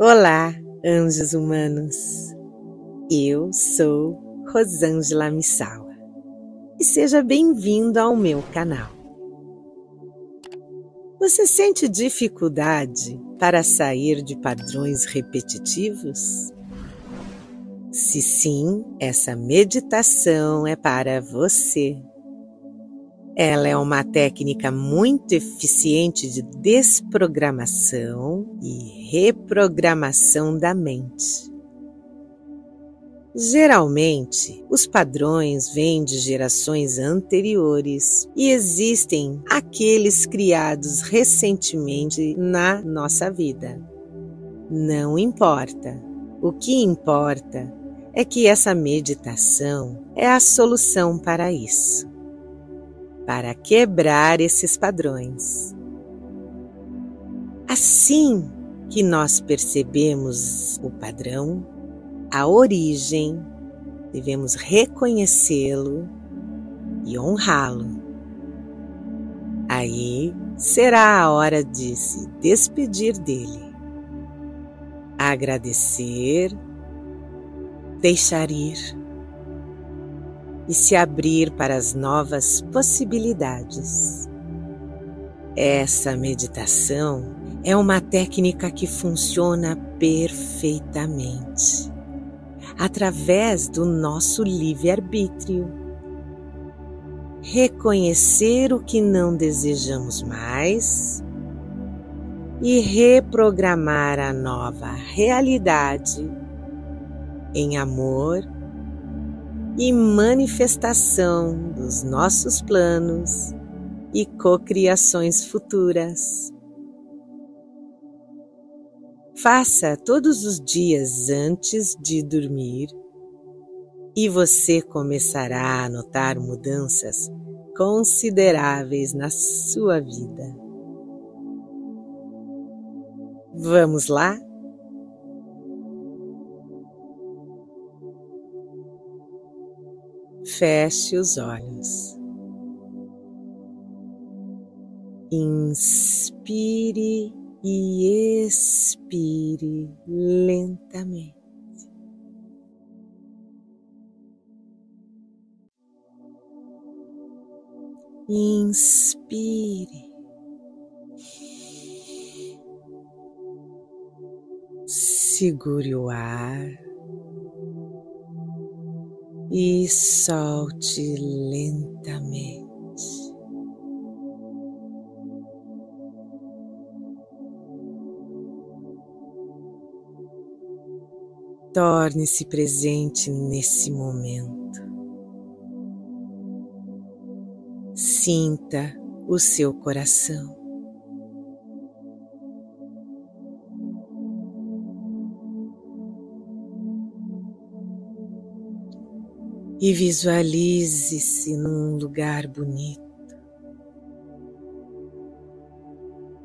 Olá, anjos humanos. Eu sou Rosângela Missawa e seja bem-vindo ao meu canal. Você sente dificuldade para sair de padrões repetitivos? Se sim, essa meditação é para você. Ela é uma técnica muito eficiente de desprogramação e reprogramação da mente. Geralmente, os padrões vêm de gerações anteriores e existem aqueles criados recentemente na nossa vida. Não importa. O que importa é que essa meditação é a solução para isso para quebrar esses padrões. Assim que nós percebemos o padrão, a origem, devemos reconhecê-lo e honrá-lo. Aí será a hora de se despedir dele, agradecer, deixar ir e se abrir para as novas possibilidades. Essa meditação é uma técnica que funciona perfeitamente através do nosso livre-arbítrio. Reconhecer o que não desejamos mais e reprogramar a nova realidade em amor e manifestação dos nossos planos e cocriações futuras. Faça todos os dias antes de dormir e você começará a notar mudanças consideráveis na sua vida. Vamos lá? Feche os olhos. Inspire e expire lentamente. Inspire. Segure o ar e solte lentamente. Torne-se presente nesse momento. Sinta o seu coração. E visualize-se num lugar bonito,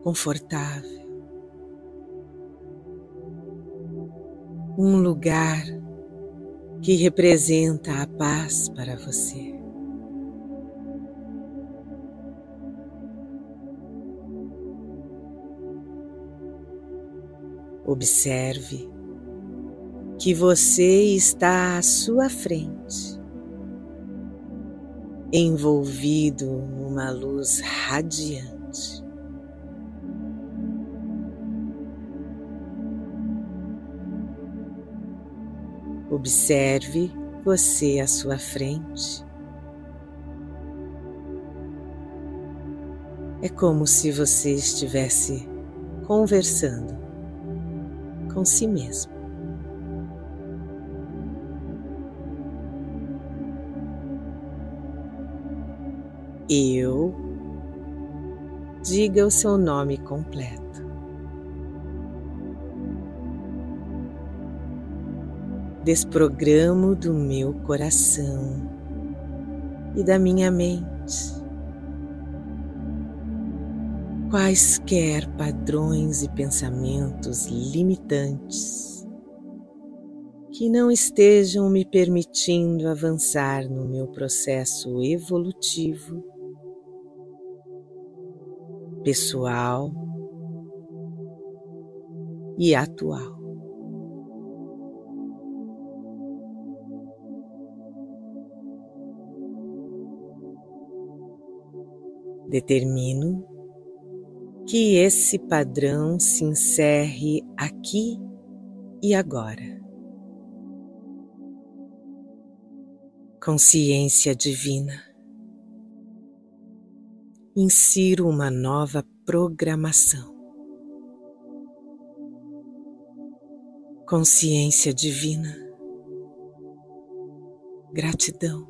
confortável, um lugar que representa a paz para você. Observe que você está à sua frente envolvido numa luz radiante. Observe você à sua frente. É como se você estivesse conversando com si mesmo. Eu. Diga o seu nome completo. Desprogramo do meu coração e da minha mente quaisquer padrões e pensamentos limitantes que não estejam me permitindo avançar no meu processo evolutivo pessoal e atual. Determino que esse padrão se encerre aqui e agora. Consciência Divina Insiro uma nova programação. Consciência divina. Gratidão.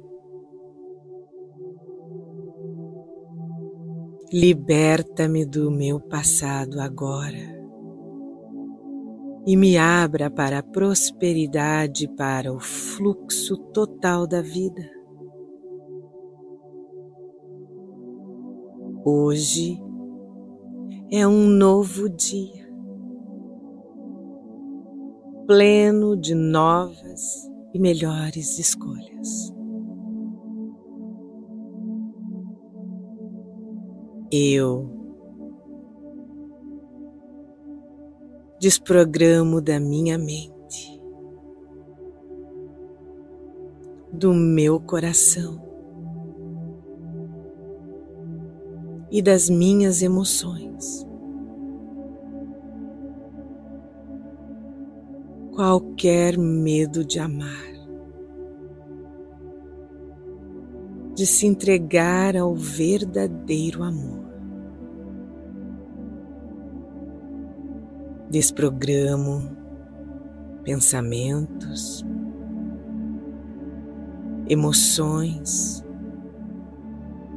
Liberta-me do meu passado agora e me abra para a prosperidade, para o fluxo total da vida. Hoje é um novo dia, pleno de novas e melhores escolhas. eu. Desprogramo da minha mente, do meu coração e das minhas emoções. Qualquer medo de amar. de se entregar ao verdadeiro amor. desprogramo pensamentos, emoções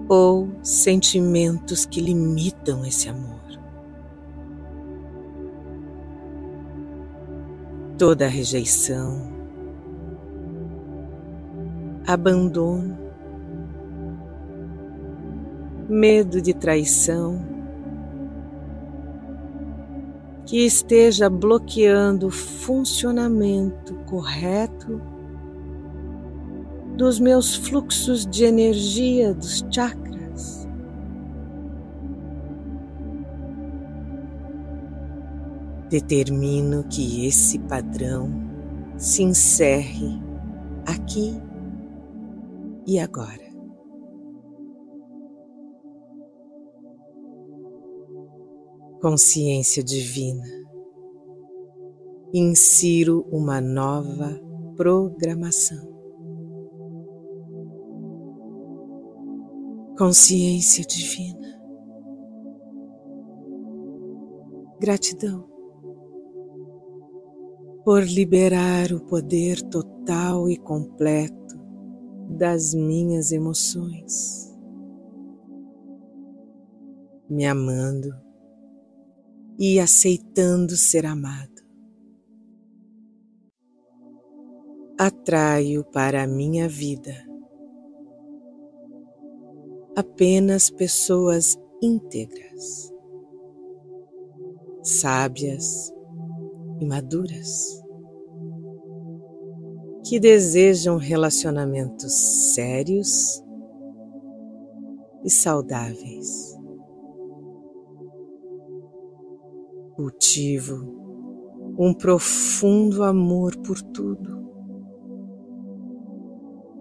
ou sentimentos que limitam esse amor. Toda rejeição, abandono, medo de traição, que esteja bloqueando o funcionamento correto dos meus fluxos de energia dos chakras. Determino que esse padrão se encerre aqui e agora. consciência divina, insiro uma nova programação. Consciência divina, gratidão por liberar o poder total e completo das minhas emoções, me amando e aceitando ser amado. Atraio para a minha vida apenas pessoas íntegras, sábias e maduras, que desejam relacionamentos sérios e saudáveis. cultivo um profundo amor por tudo,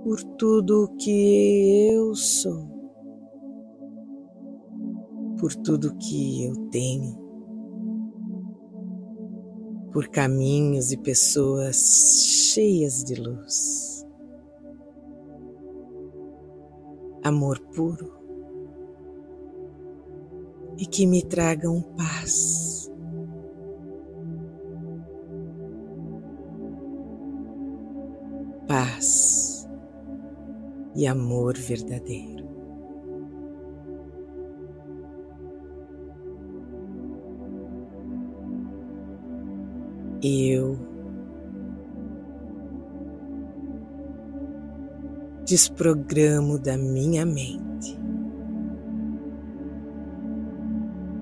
por tudo que eu sou, por tudo que eu tenho, por caminhos e pessoas cheias de luz. Amor puro e que me tragam paz paz e amor verdadeiro. Eu. Desprogramo da minha mente.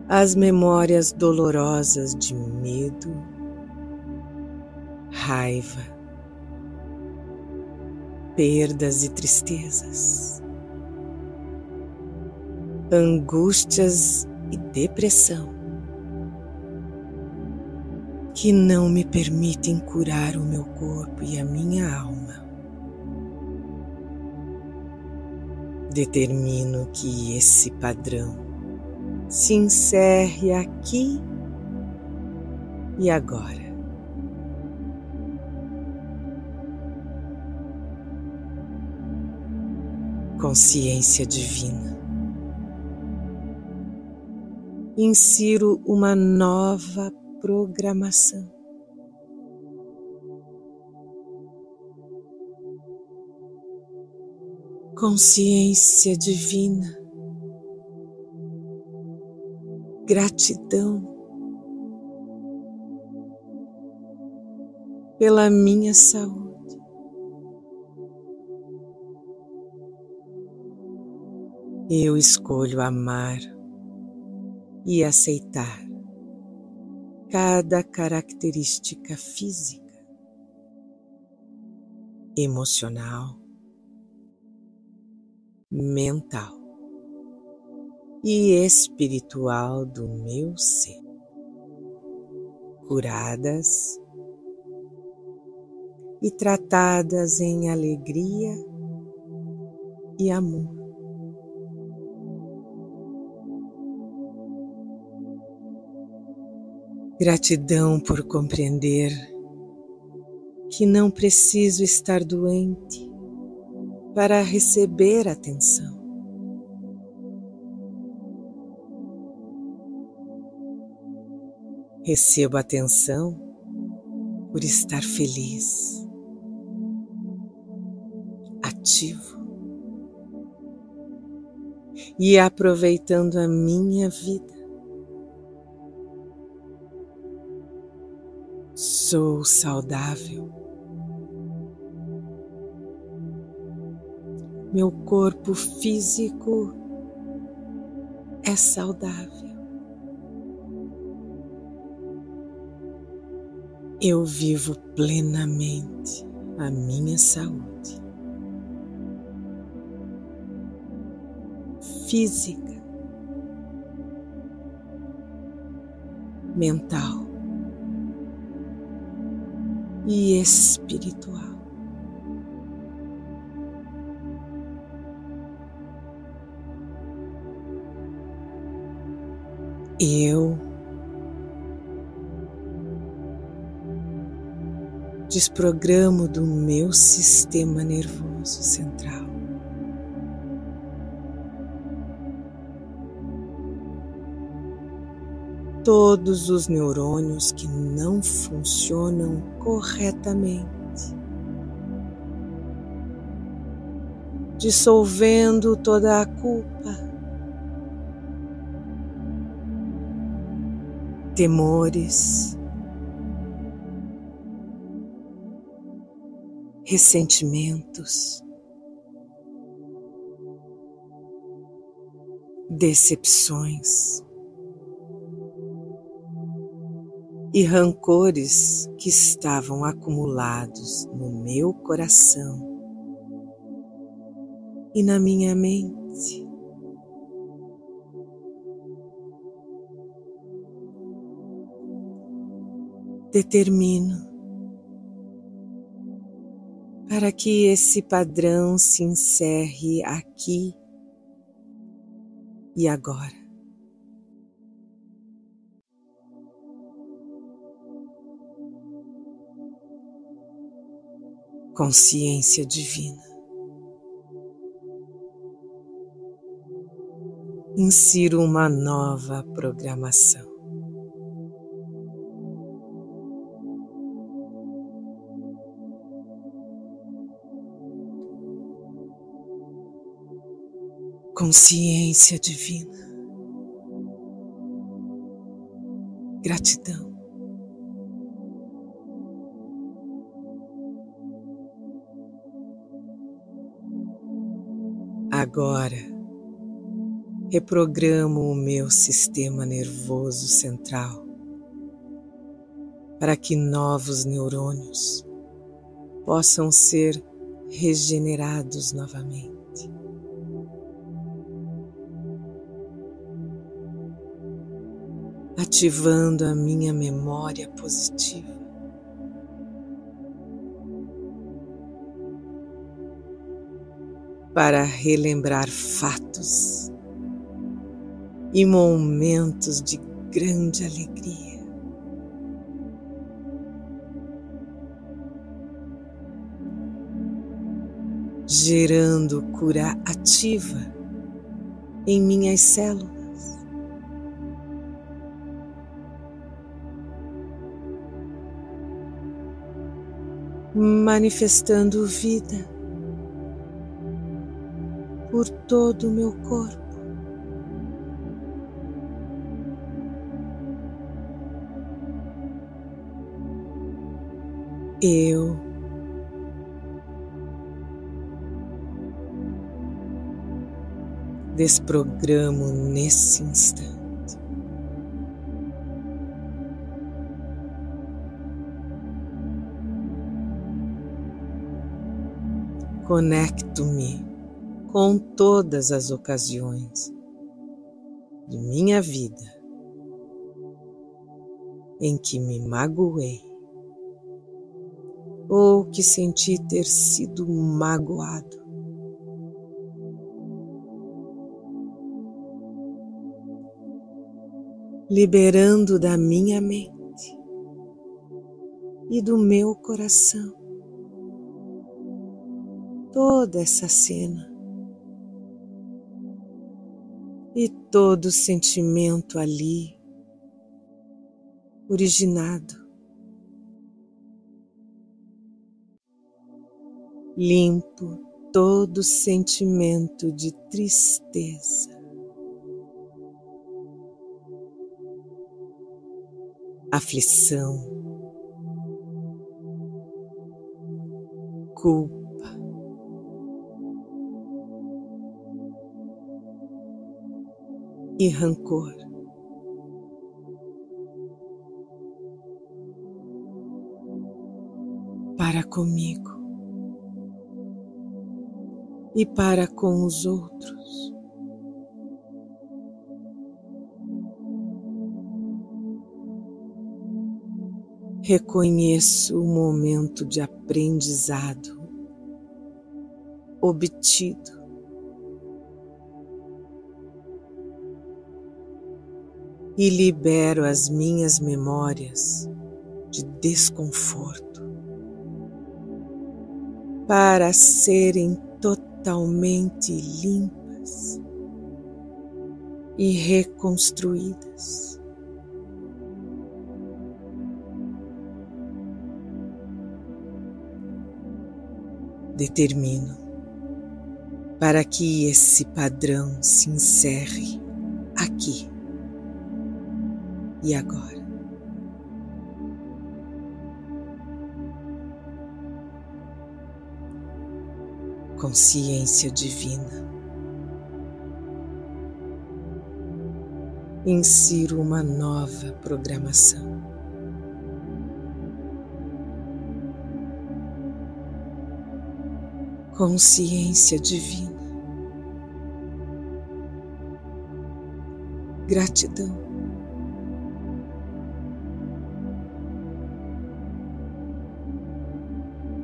As memórias dolorosas de medo, raiva, perdas e tristezas, angústias e depressão que não me permitem curar o meu corpo e a minha alma. Determino que esse padrão se encerre aqui e agora. Consciência divina. Insiro uma nova programação. Consciência divina, gratidão pela minha saúde. Eu escolho amar e aceitar cada característica física, emocional, mental e espiritual do meu ser, curadas e tratadas em alegria e amor. Gratidão por compreender que não preciso estar doente para receber atenção. Recebo atenção por estar feliz ativo e aproveitando a minha vida. Sou saudável. Meu corpo físico é saudável. Eu vivo plenamente a minha saúde. física, mental e espiritual. Eu desprogramo do meu sistema nervoso central todos os neurônios que não funcionam corretamente, dissolvendo toda a culpa, temores, ressentimentos. Decepções. E rancores que estavam acumulados no meu coração e na minha mente. Determino para que esse padrão se encerre aqui e agora. Consciência divina. Insiro uma nova programação. Consciência divina. Gratidão. Agora, reprogramo o meu sistema nervoso central para que novos neurônios possam ser regenerados novamente. Ativando a minha memória positiva. Para relembrar fatos e momentos de grande alegria. Gerando cura ativa em minhas células. Manifestando vida por todo o meu corpo. Eu desprogramo nesse instante. Conecto-me com todas as ocasiões de minha vida em que me magoei ou que senti ter sido magoado. Liberando da minha mente e do meu coração toda essa cena e todo sentimento ali originado. Limpo todo sentimento de tristeza. Aflição, culpa, e rancor. Para comigo e para com os outros. Reconheço o momento de aprendizado obtido. E libero as minhas memórias de desconforto para serem totalmente limpas e reconstruídas. Determino para que esse padrão se encerre aqui e agora. consciência divina. Insiro uma nova programação. Consciência divina. Gratidão.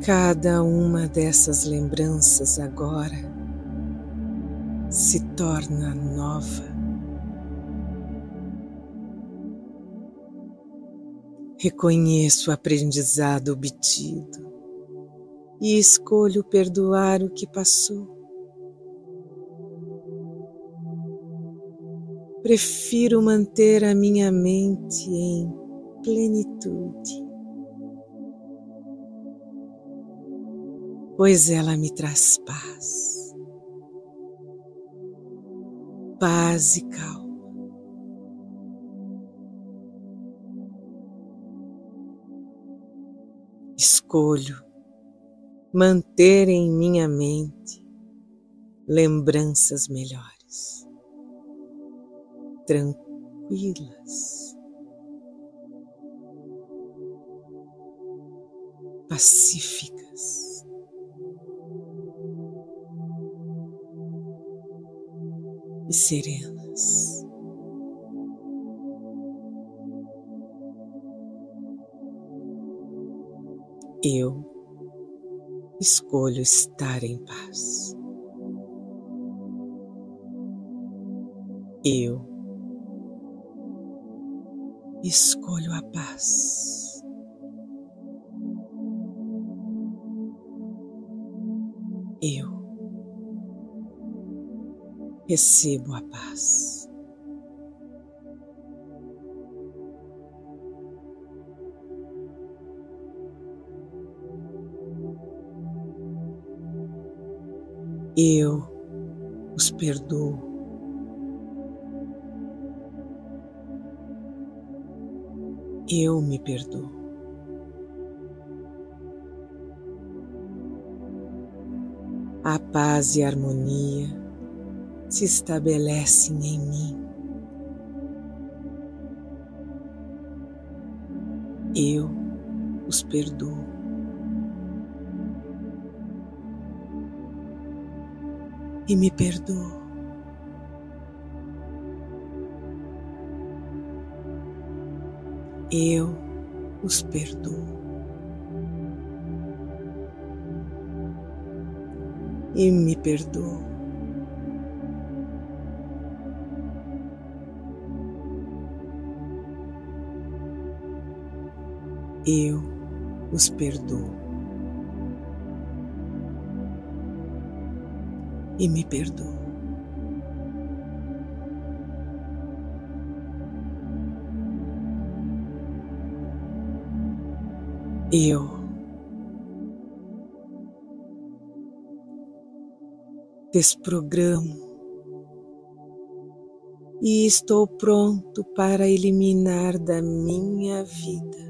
Cada uma dessas lembranças agora se torna nova. Reconheço o aprendizado obtido e escolho perdoar o que passou. Prefiro manter a minha mente em plenitude pois ela me traz paz, paz e calma. Escolho manter em minha mente lembranças melhores, tranquilas, pacíficas. e serenas. Eu escolho estar em paz. Eu escolho a paz. Recebo a paz. Eu os perdoo. Eu me perdoo. A paz e a harmonia se estabelecem em mim. Eu os perdoo. E me perdoo. Eu os perdoo. E me perdoo. Eu os perdoo. E me perdoo. Eu desprogramo e estou pronto para eliminar da minha vida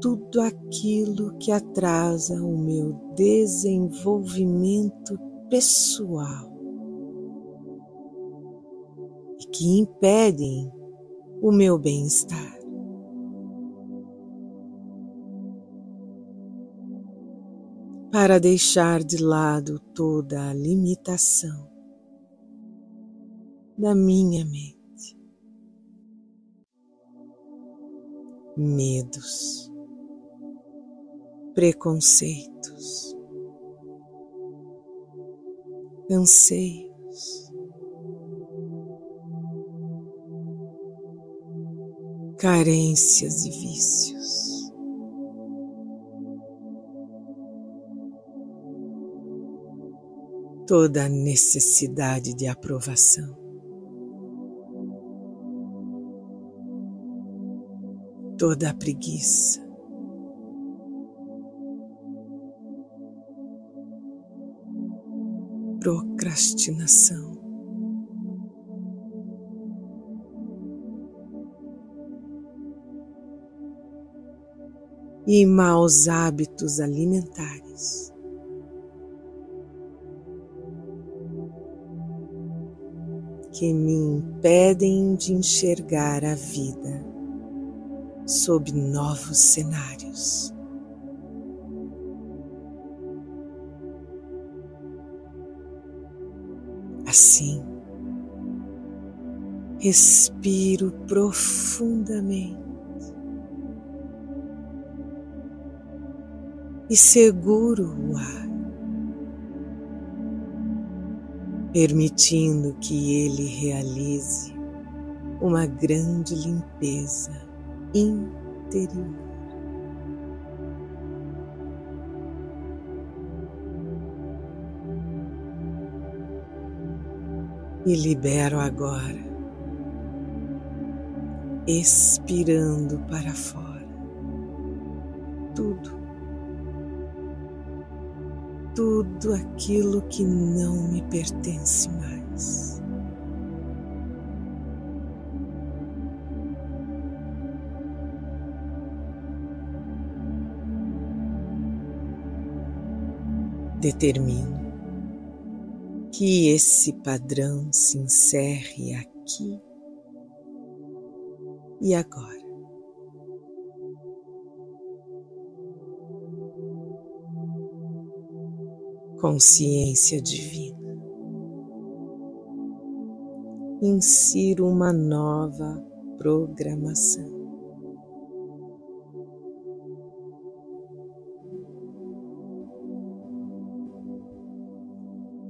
tudo aquilo que atrasa o meu desenvolvimento pessoal e que impedem o meu bem-estar. Para deixar de lado toda a limitação da minha mente, medos, preconceitos, anseios, carências e vícios. Toda a necessidade de aprovação. Toda a preguiça. Procrastinação. E maus hábitos alimentares. Que me impedem de enxergar a vida sob novos cenários. Assim, respiro profundamente. E seguro o ar, permitindo que ele realize uma grande limpeza interior. E libero agora, expirando para fora tudo, tudo aquilo que não me pertence mais. Determino que esse padrão se encerre aqui e agora. Consciência divina. Insiro uma nova programação.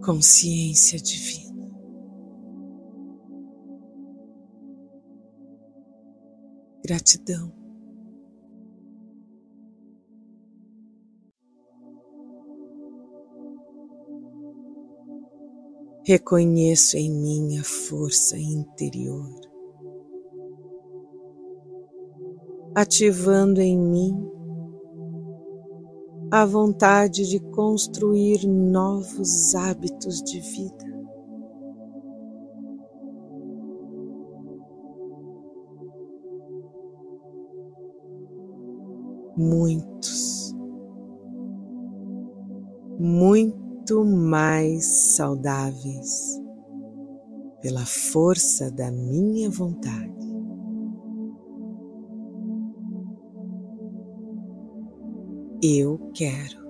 consciência divina. Gratidão. Reconheço em minha força interior, ativando em mim a vontade de construir novos hábitos de vida. Muitos, muito mais saudáveis pela força da minha vontade. Eu quero.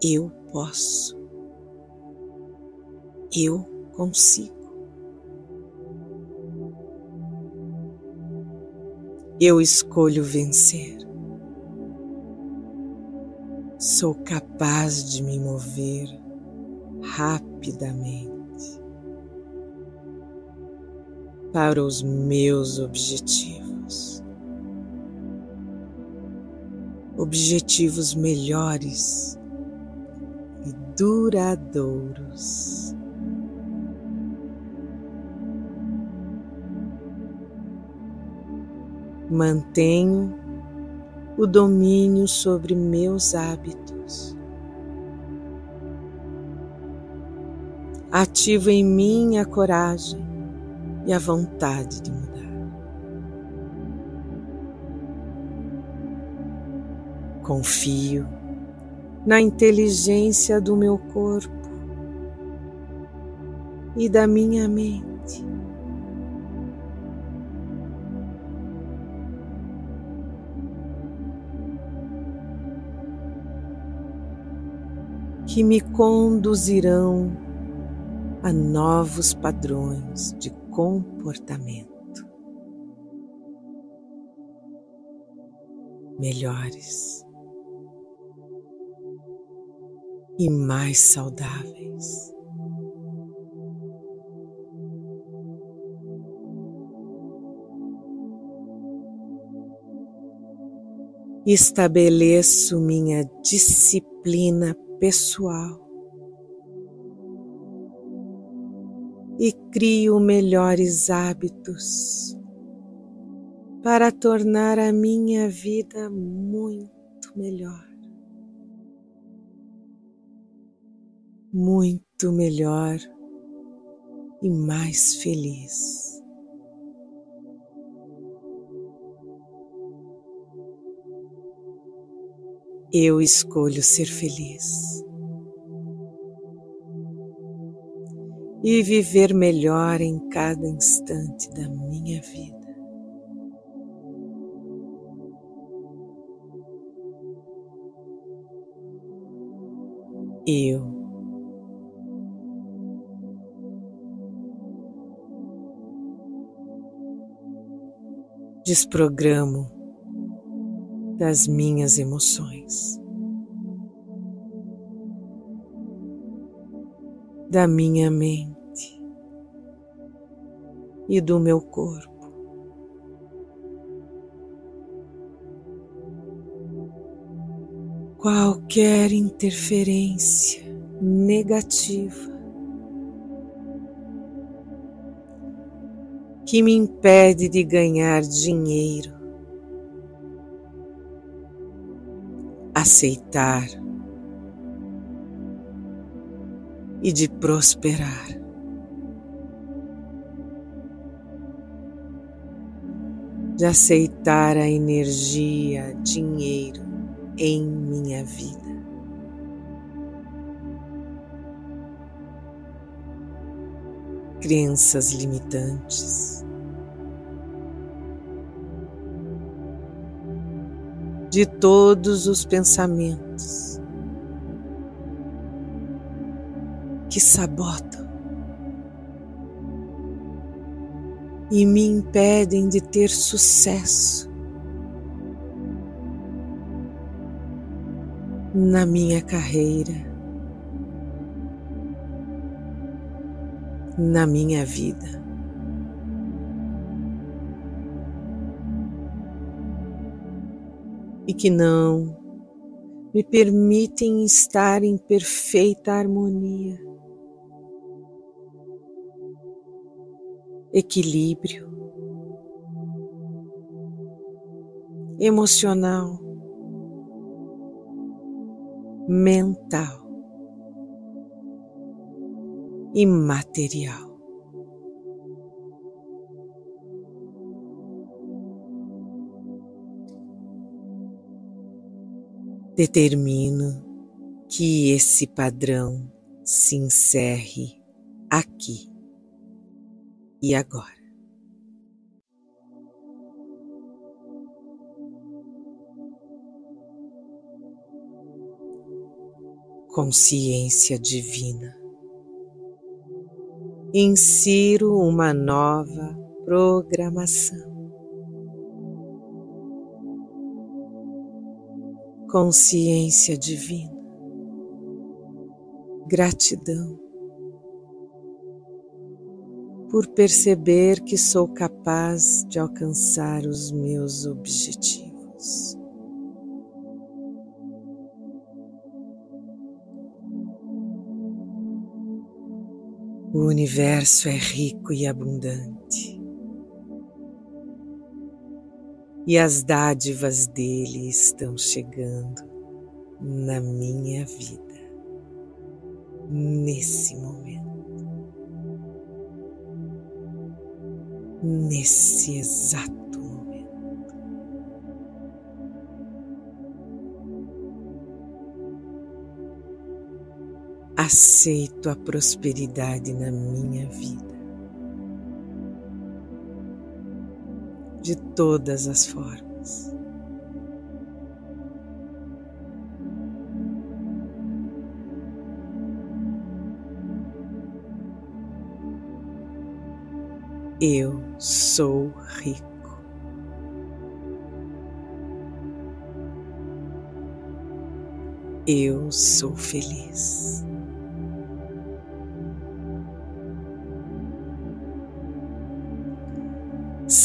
Eu posso. Eu consigo. Eu escolho vencer. Sou capaz de me mover rapidamente para os meus objetivos objetivos melhores e duradouros. Mantenho o domínio sobre meus hábitos. Ativo em mim a coragem e a vontade de mudar. Confio na inteligência do meu corpo e da minha mente. Que me conduzirão a novos padrões de comportamento melhores. E mais saudáveis. Estabeleço minha disciplina pessoal e crio melhores hábitos para tornar a minha vida muito melhor. Muito melhor e mais feliz. Eu escolho ser feliz e viver melhor em cada instante da minha vida. Eu desprogramo das minhas emoções, da minha mente e do meu corpo. Qualquer interferência negativa que me impede de ganhar dinheiro. Aceitar e de prosperar. De aceitar a energia, dinheiro em minha vida. Crenças limitantes, de todos os pensamentos que sabotam e me impedem de ter sucesso na minha carreira na minha vida. E que não me permitem estar em perfeita harmonia, equilíbrio emocional, mental e material. Determino que esse padrão se encerre aqui e agora. Consciência divina. Insiro uma nova programação. consciência divina, gratidão por perceber que sou capaz de alcançar os meus objetivos. O universo é rico e abundante. e as dádivas dele estão chegando na minha vida nesse momento, nesse exato Aceito a prosperidade na minha vida. de todas as formas. Eu sou rico. Eu sou feliz.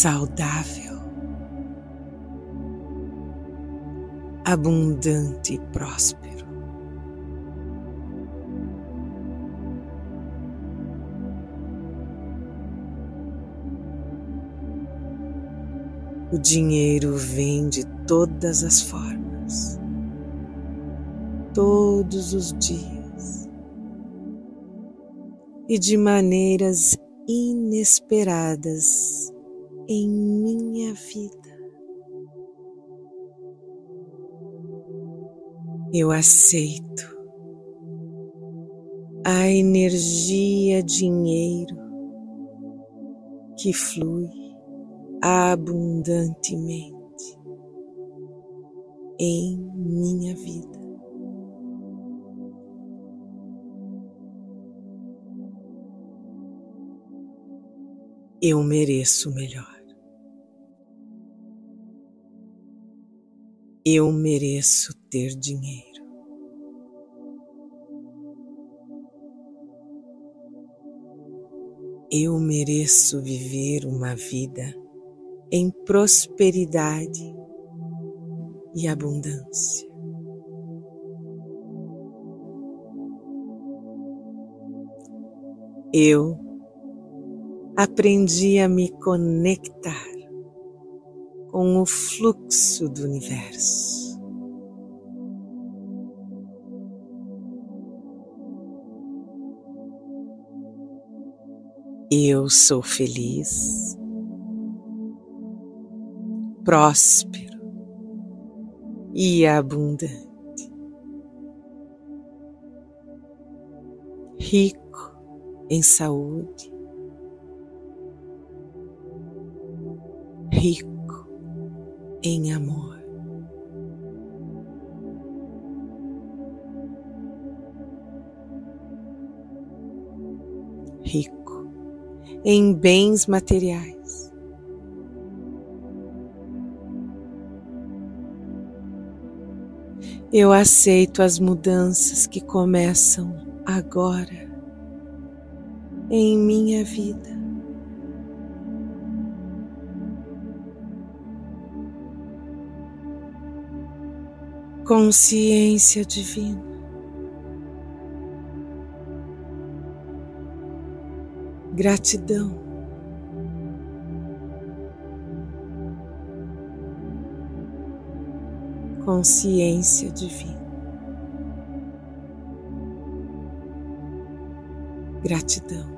Saudável, abundante e próspero. O dinheiro vem de todas as formas, todos os dias e de maneiras inesperadas em minha vida. Eu aceito a energia dinheiro que flui abundantemente em minha vida. Eu mereço melhor. Eu mereço ter dinheiro. Eu mereço viver uma vida em prosperidade e abundância. Eu aprendi a me conectar com o fluxo do universo. Eu sou feliz, próspero e abundante, rico em saúde, rico em amor. Rico em bens materiais. Eu aceito as mudanças que começam agora em minha vida. Consciência divina. Gratidão. Consciência divina. Gratidão.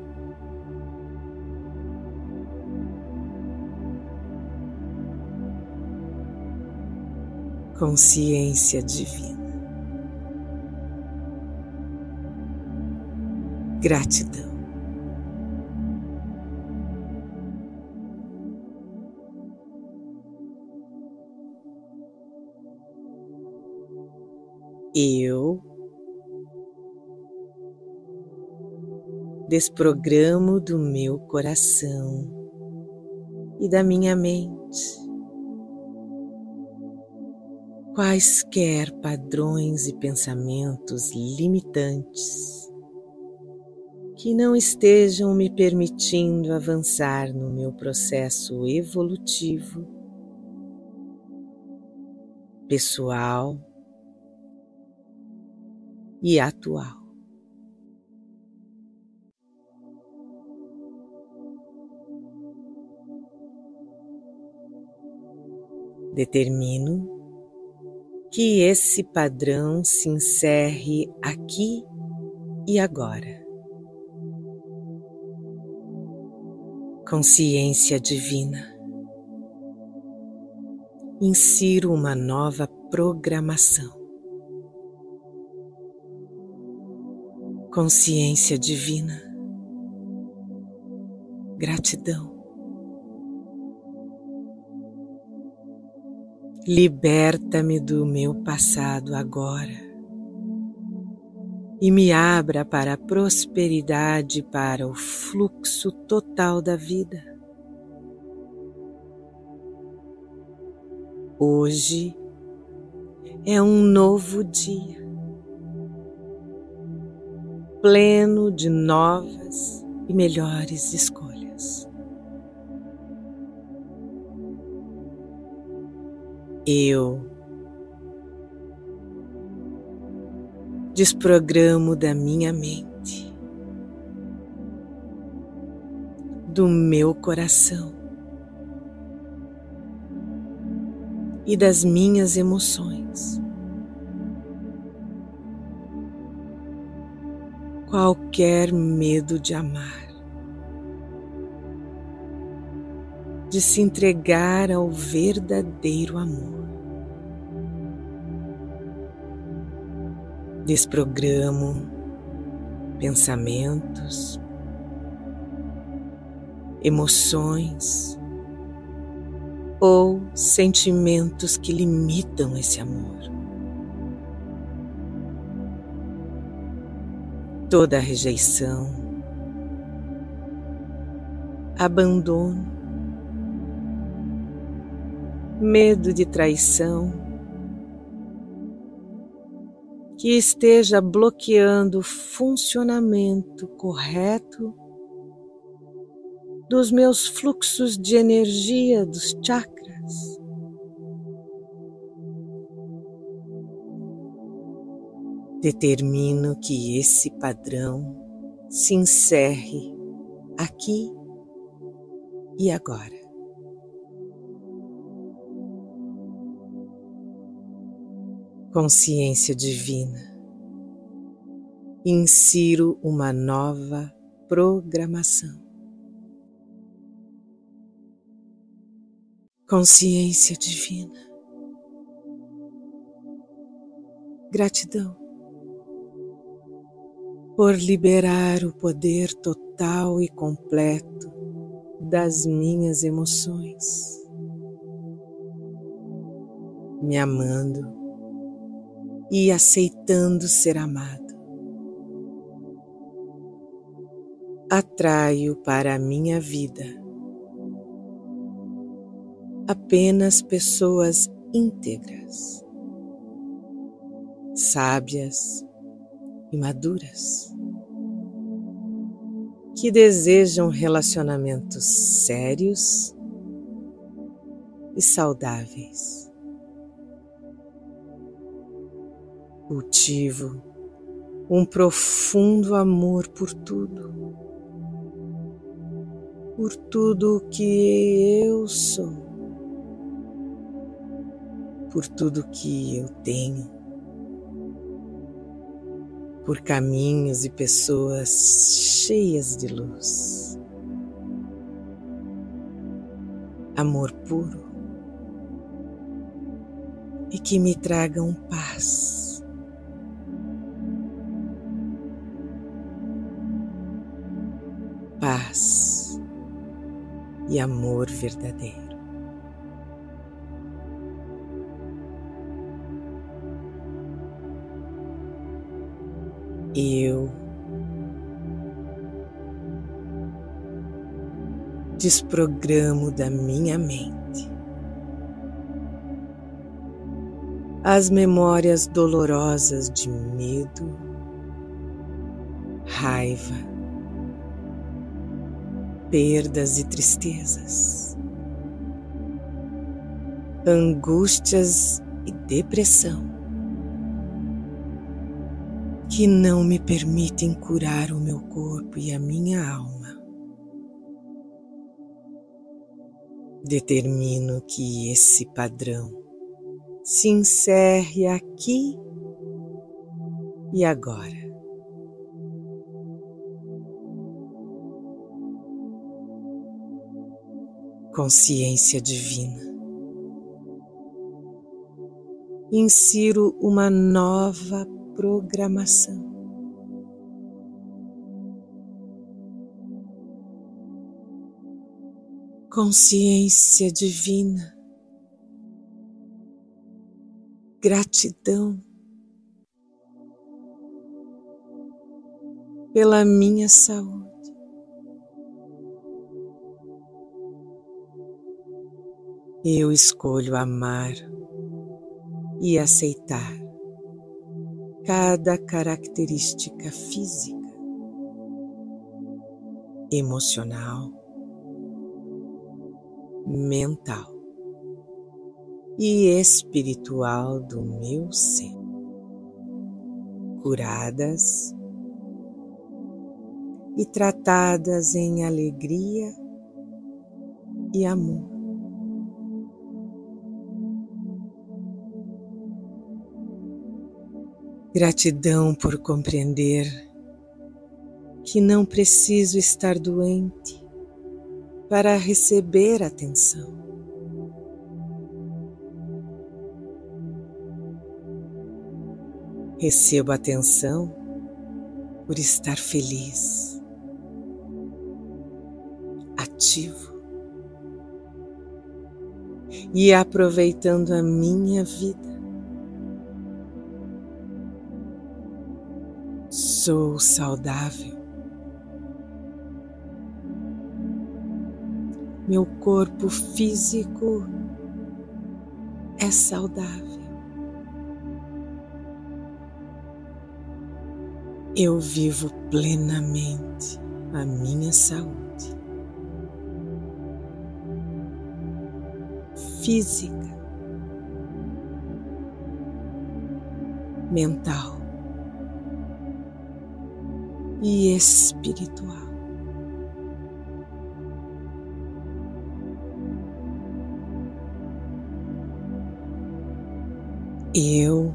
Consciência divina. Gratidão. Eu desprogramo do meu coração e da minha mente quaisquer padrões e pensamentos limitantes que não estejam me permitindo avançar no meu processo evolutivo, pessoal e atual. Determino que esse padrão se encerre aqui e agora. Consciência divina. Insiro uma nova programação. Consciência divina. Gratidão. Liberta-me do meu passado agora e me abra para a prosperidade, para o fluxo total da vida. Hoje é um novo dia, pleno de novas e melhores escolhas. Eu desprogramo da minha mente, do meu coração e das minhas emoções. Qualquer medo de amar. de se entregar ao verdadeiro amor. Desprogramo pensamentos, emoções ou sentimentos que limitam esse amor. Toda rejeição, abandono, medo de traição, que esteja bloqueando o funcionamento correto dos meus fluxos de energia dos chakras. Determino que esse padrão se encerre aqui e agora. Consciência divina, insiro uma nova programação. Consciência divina, gratidão por liberar o poder total e completo das minhas emoções, me amando e aceitando ser amado. Atraio para a minha vida apenas pessoas íntegras, sábias e maduras, que desejam relacionamentos sérios e saudáveis. Cultivo um profundo amor por tudo, por tudo que eu sou, por tudo que eu tenho, por caminhos e pessoas cheias de luz. Amor puro e que me tragam paz. Paz e amor verdadeiro. Eu desprogramo da minha mente as memórias dolorosas de medo, raiva, perdas e tristezas, angústias e depressão que não me permitem curar o meu corpo e a minha alma. Determino que esse padrão se encerre aqui e agora. Consciência divina. Insiro uma nova programação. Consciência divina gratidão pela minha saúde. Eu escolho amar e aceitar cada característica física, emocional, mental e espiritual do meu ser, curadas e tratadas em alegria e amor. Gratidão por compreender que não preciso estar doente para receber atenção. Recebo atenção por estar feliz, ativo e aproveitando a minha vida. Sou saudável. Meu corpo físico é saudável. eu vivo plenamente a minha saúde física, mental e espiritual. Eu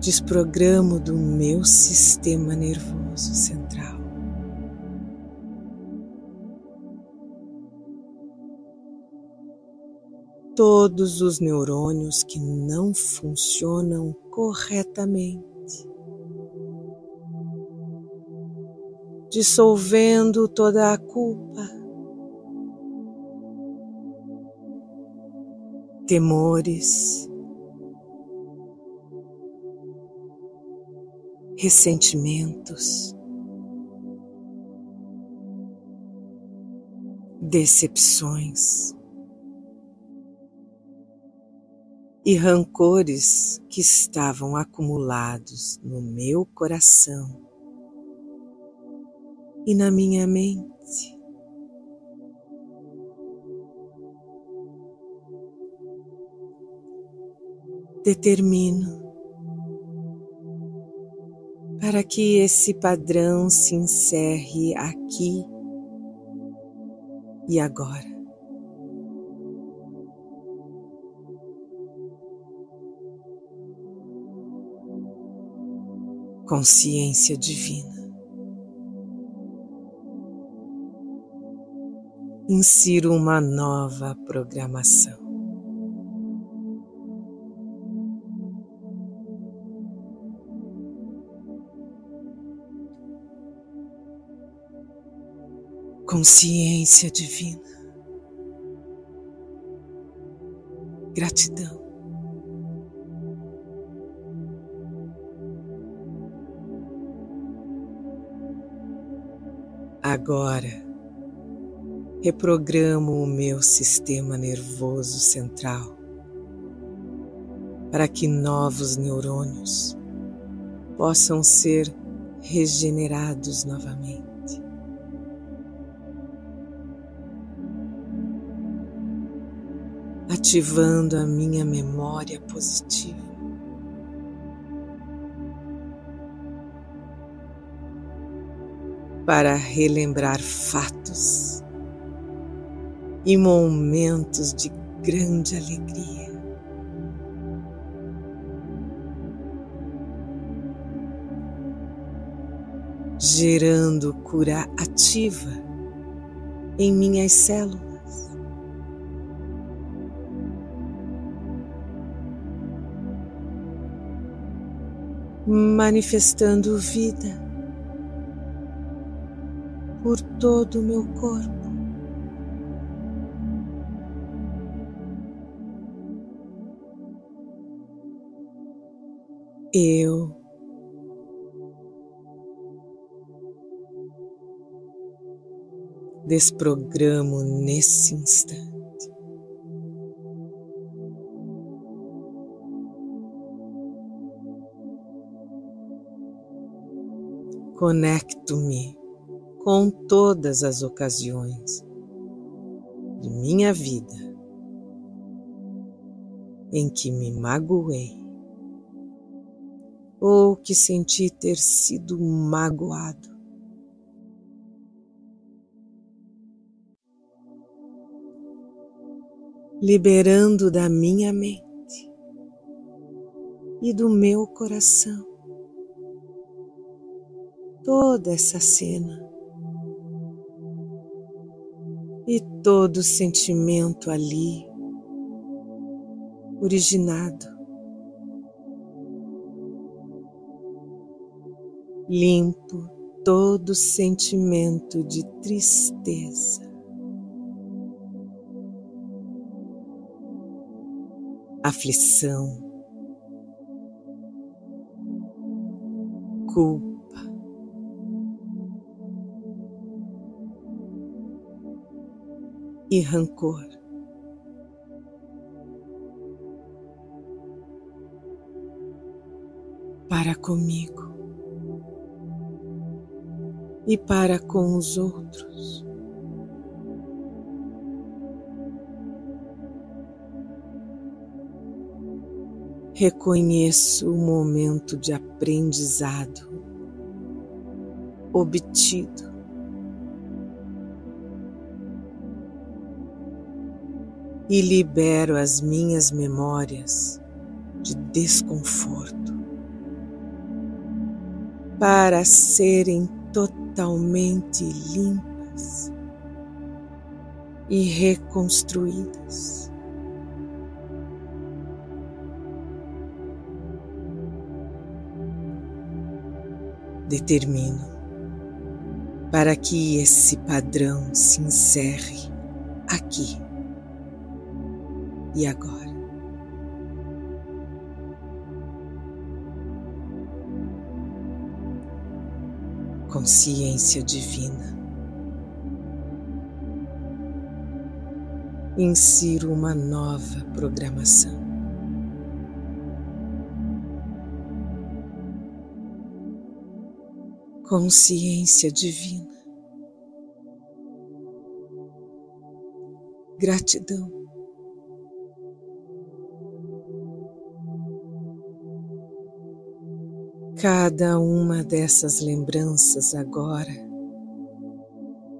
desprogramo do meu sistema nervoso central. Todos os neurônios que não funcionam corretamente, dissolvendo toda a culpa, temores, ressentimentos, decepções e rancores que estavam acumulados no meu coração e na minha mente. determino para que esse padrão se encerre aqui e agora. Consciência divina. Insiro uma nova programação. consciência divina, gratidão. Agora, reprogramo o meu sistema nervoso central para que novos neurônios possam ser regenerados novamente. ativando a minha memória positiva. Para relembrar fatos e momentos de grande alegria. Gerando cura ativa em minhas células. manifestando vida por todo o meu corpo. Eu desprogramo nesse instante. Conecto-me com todas as ocasiões de minha vida em que me magoei ou que senti ter sido magoado. Liberando da minha mente e do meu coração toda essa cena e todo sentimento ali originado. Limpo todo sentimento de tristeza. Aflição, culpa e rancor. Para comigo e para com os outros. Reconheço o momento de aprendizado obtido e libero as minhas memórias de desconforto para serem totalmente limpas e reconstruídas. Determino para que esse padrão se encerre aqui e agora. Consciência divina. Insiro uma nova programação. Consciência divina. Gratidão. Cada uma dessas lembranças agora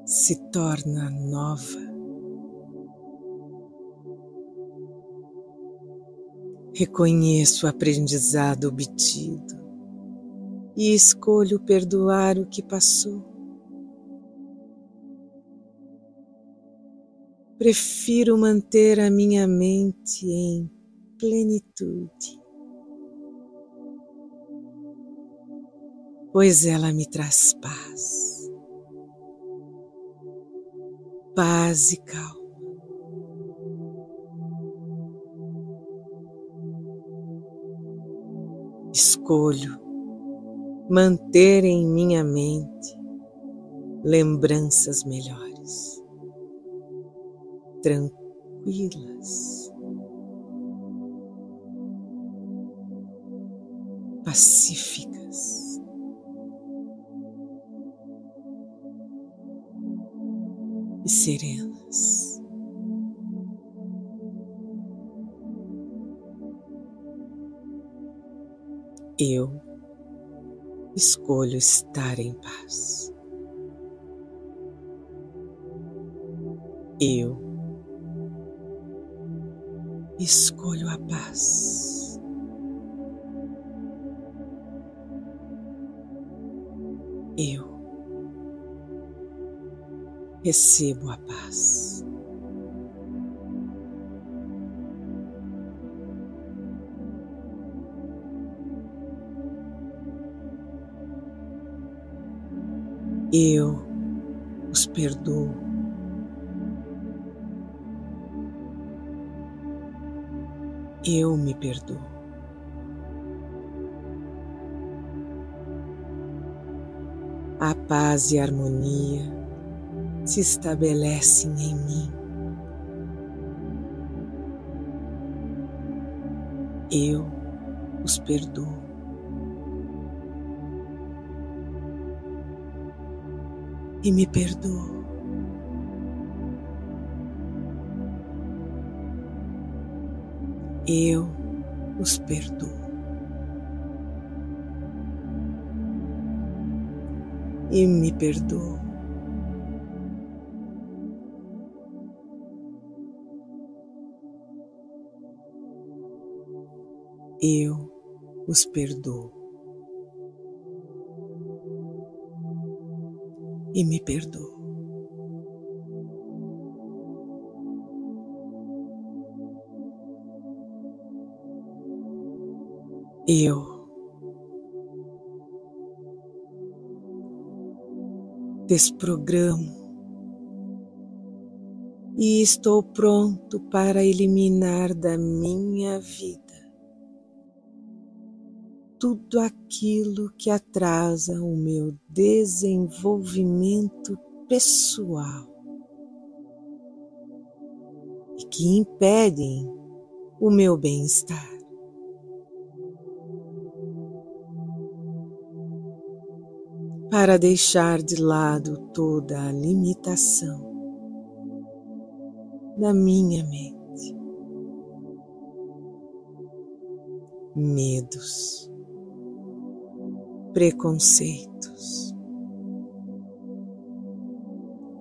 se torna nova. Reconheço o aprendizado obtido e escolho perdoar o que passou. Prefiro manter a minha mente em plenitude, pois ela me traz paz, paz e calma. Escolho manter em minha mente lembranças melhores, tranquilas, pacíficas. E serenas. Eu escolho estar em paz. Eu escolho a paz. Recebo a paz. eu os perdoo. Eu me perdoo. A paz e a harmonia se estabelecem em mim. Eu os perdoo. e me perdoo. Eu os perdoo. E me perdoo. Eu os perdoo. e me perdoo. Eu desprogramo e estou pronto para eliminar da minha vida tudo aquilo que atrasa o meu desenvolvimento pessoal e que impedem o meu bem-estar. Para deixar de lado toda a limitação da minha mente, medos, preconceitos,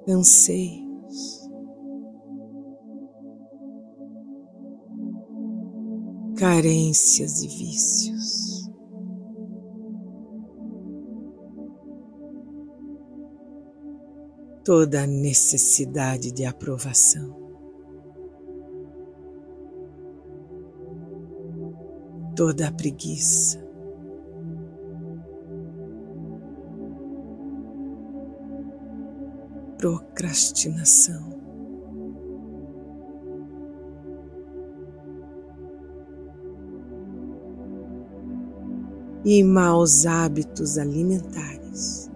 anseios, carências e vícios. Toda a necessidade de aprovação. Toda a preguiça. Procrastinação. E maus hábitos alimentares.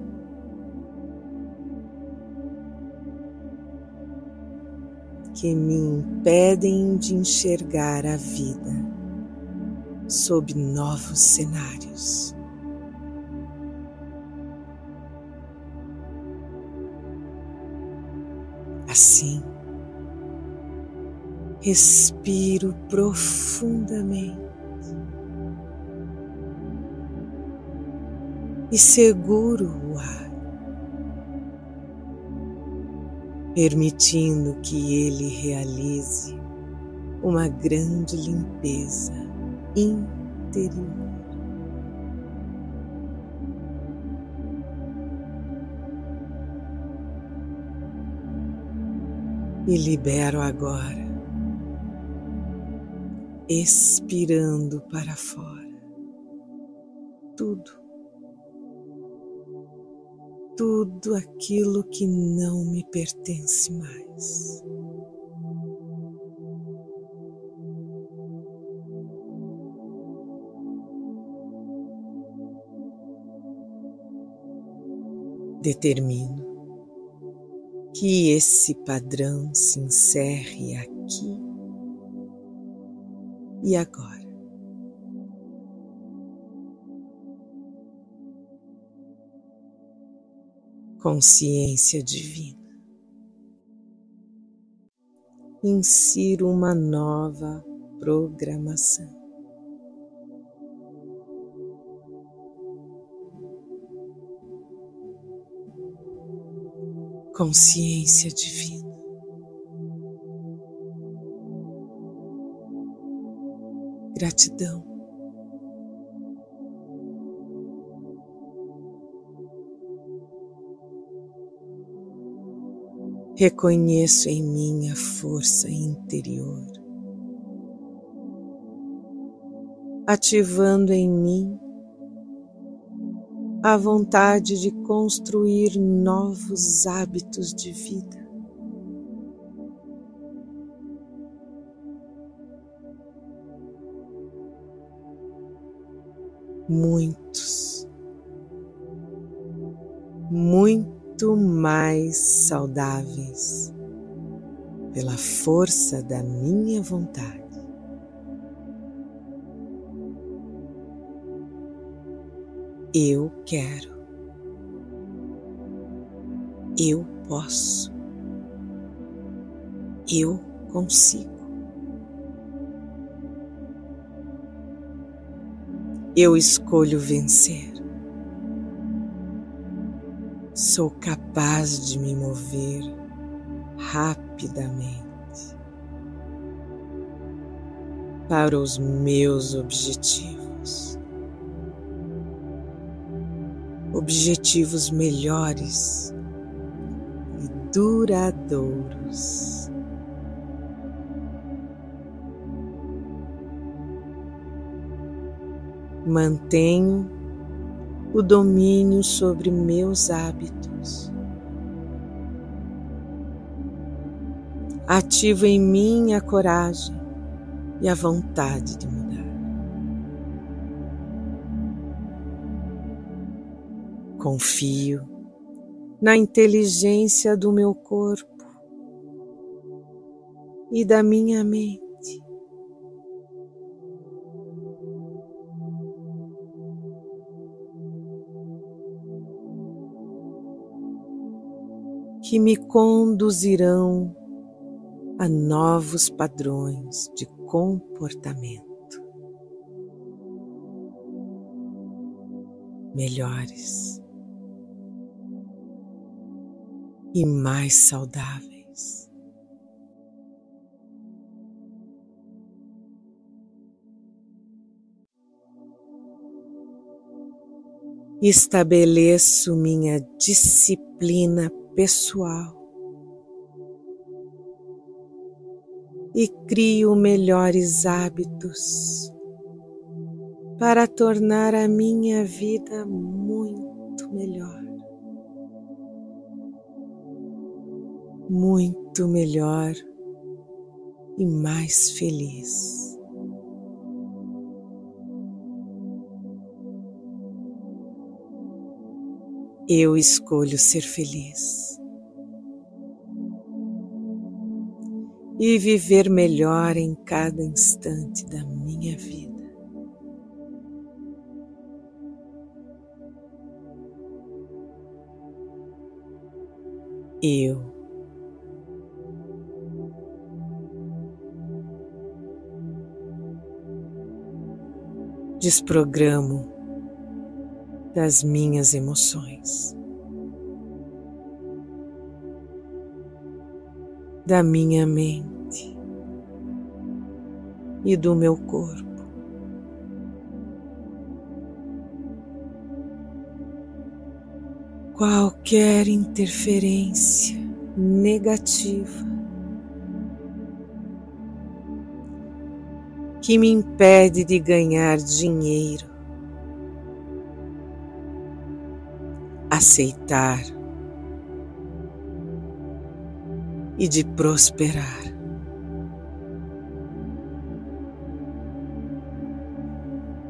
Que me impedem de enxergar a vida sob novos cenários. Assim, respiro profundamente. E seguro o ar, permitindo que ele realize uma grande limpeza interior. E libero agora, expirando para fora, tudo, tudo aquilo que não me pertence mais. Determino que esse padrão se encerre aqui e agora. Consciência divina. Insiro uma nova programação. Consciência divina. Gratidão. Reconheço em mim a força interior, ativando em mim a vontade de construir novos hábitos de vida. Muitos, muito mais saudáveis pela força da minha vontade. Eu quero. Eu posso. Eu consigo. Eu escolho vencer. Sou capaz de me mover rapidamente para os meus objetivos objetivos melhores e duradouros. Mantenho o domínio sobre meus hábitos. Ativo em mim a coragem e a vontade de Confio na inteligência do meu corpo e da minha mente. Que me conduzirão a novos padrões de comportamento melhores. E mais saudáveis. Estabeleço minha disciplina pessoal e crio melhores hábitos para tornar a minha vida muito melhor. Muito melhor e mais feliz. Eu escolho ser feliz e viver melhor em cada instante da minha vida. Eu desprogramo das minhas emoções, da minha mente e do meu corpo. Qualquer interferência negativa que me impede de ganhar dinheiro, aceitar e de prosperar.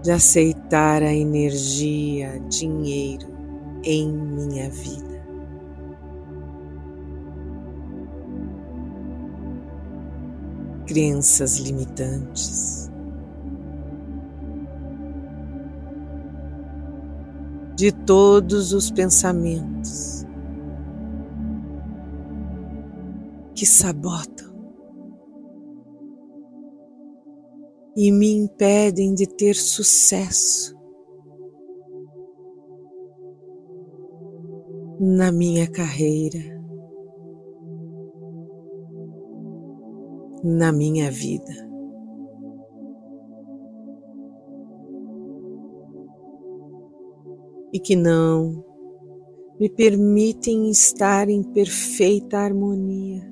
De aceitar a energia, dinheiro em minha vida. Crenças limitantes. De todos os pensamentos que sabotam e me impedem de ter sucesso na minha carreira, na minha vida. E que não me permitem estar em perfeita harmonia,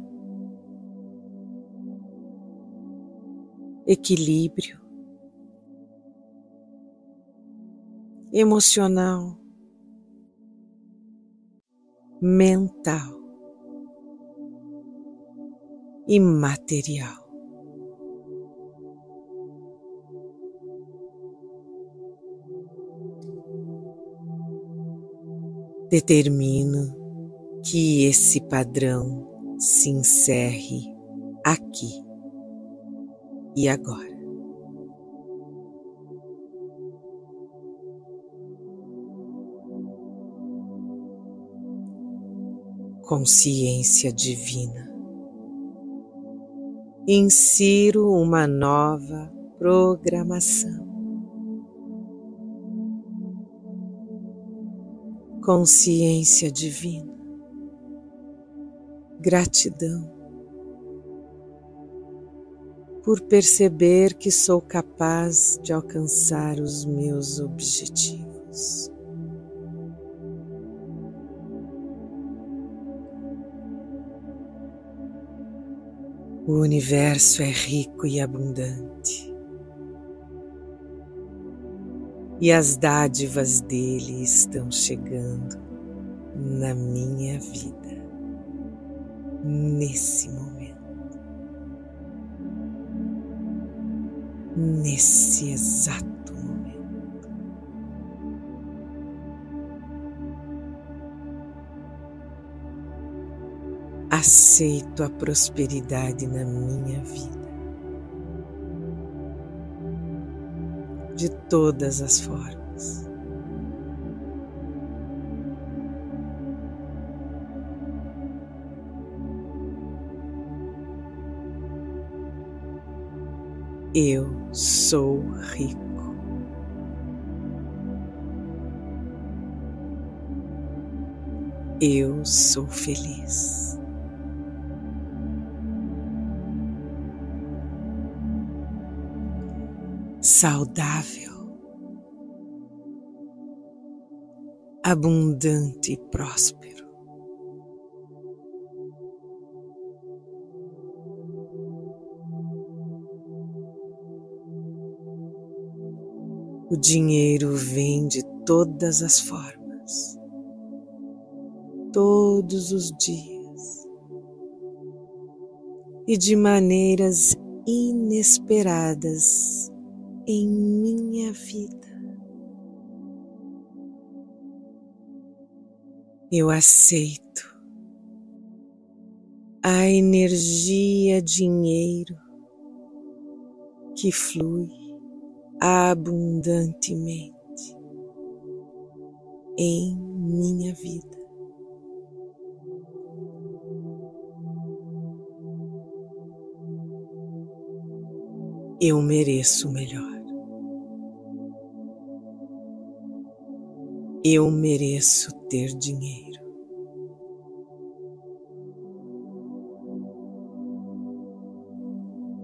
equilíbrio emocional mental e material. Determino que esse padrão se encerre aqui e agora. consciência divina. Insiro uma nova programação. Consciência divina. Gratidão por perceber que sou capaz de alcançar os meus objetivos. O universo é rico e abundante, e as dádivas dele estão chegando na minha vida nesse momento, nesse exato aceito a prosperidade na minha vida. De todas as formas. Eu sou rico. Eu sou feliz. Saudável, abundante e próspero. O dinheiro vem de todas as formas, todos os dias e de maneiras inesperadas em minha vida. Eu aceito a energia dinheiro que flui abundantemente em minha vida. Eu mereço melhor. Eu mereço ter dinheiro.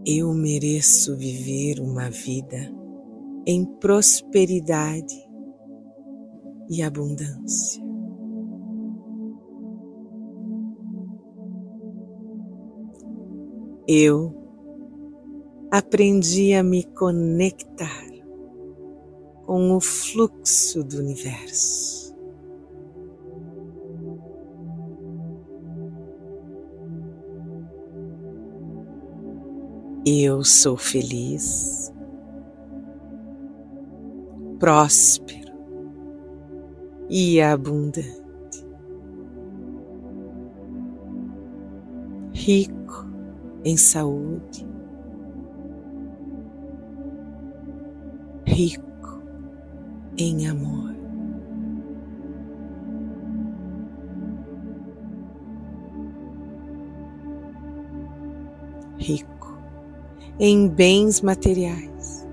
Eu mereço viver uma vida em prosperidade e abundância. Eu aprendi a me conectar com o fluxo do universo. Eu sou feliz, próspero e abundante, rico em saúde, rico em amor. Rico em bens materiais.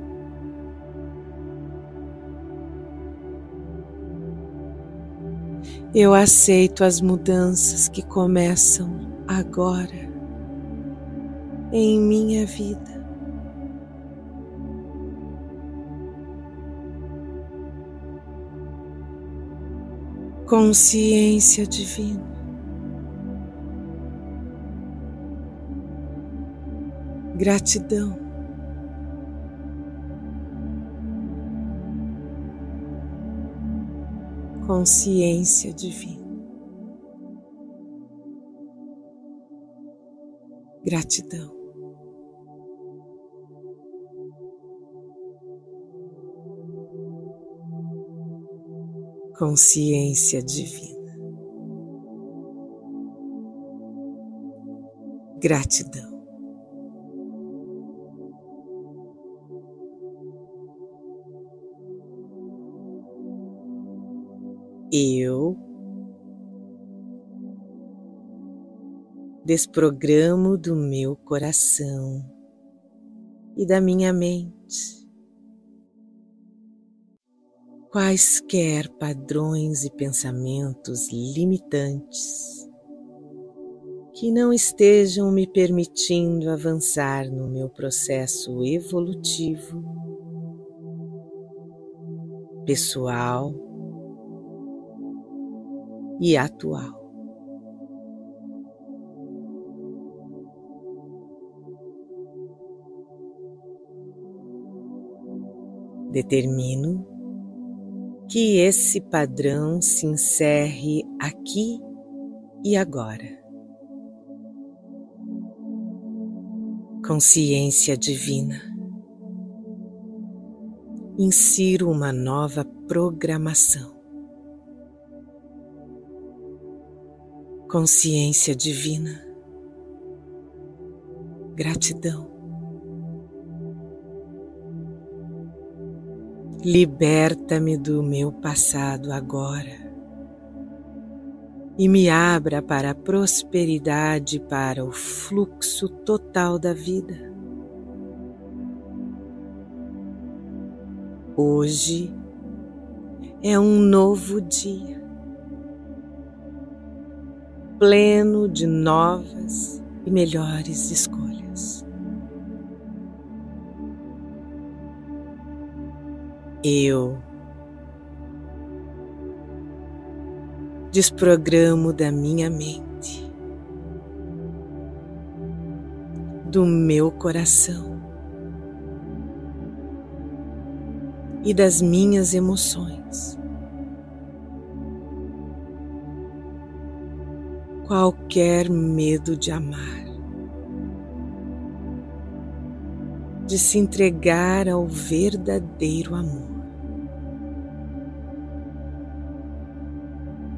Eu aceito as mudanças que começam agora em minha vida. Consciência divina. Gratidão. Consciência divina. Gratidão. Consciência divina. Gratidão. Eu desprogramo do meu coração e da minha mente quaisquer padrões e pensamentos limitantes que não estejam me permitindo avançar no meu processo evolutivo, pessoal e atual. Determino que esse padrão se encerre aqui e agora. Consciência divina. Insiro uma nova programação. Consciência divina. Gratidão. Liberta-me do meu passado agora e me abra para a prosperidade, para o fluxo total da vida. Hoje é um novo dia, pleno de novas e melhores escolhas. Eu desprogramo da minha mente, do meu coração e das minhas emoções. Qualquer medo de amar, de se entregar ao verdadeiro amor.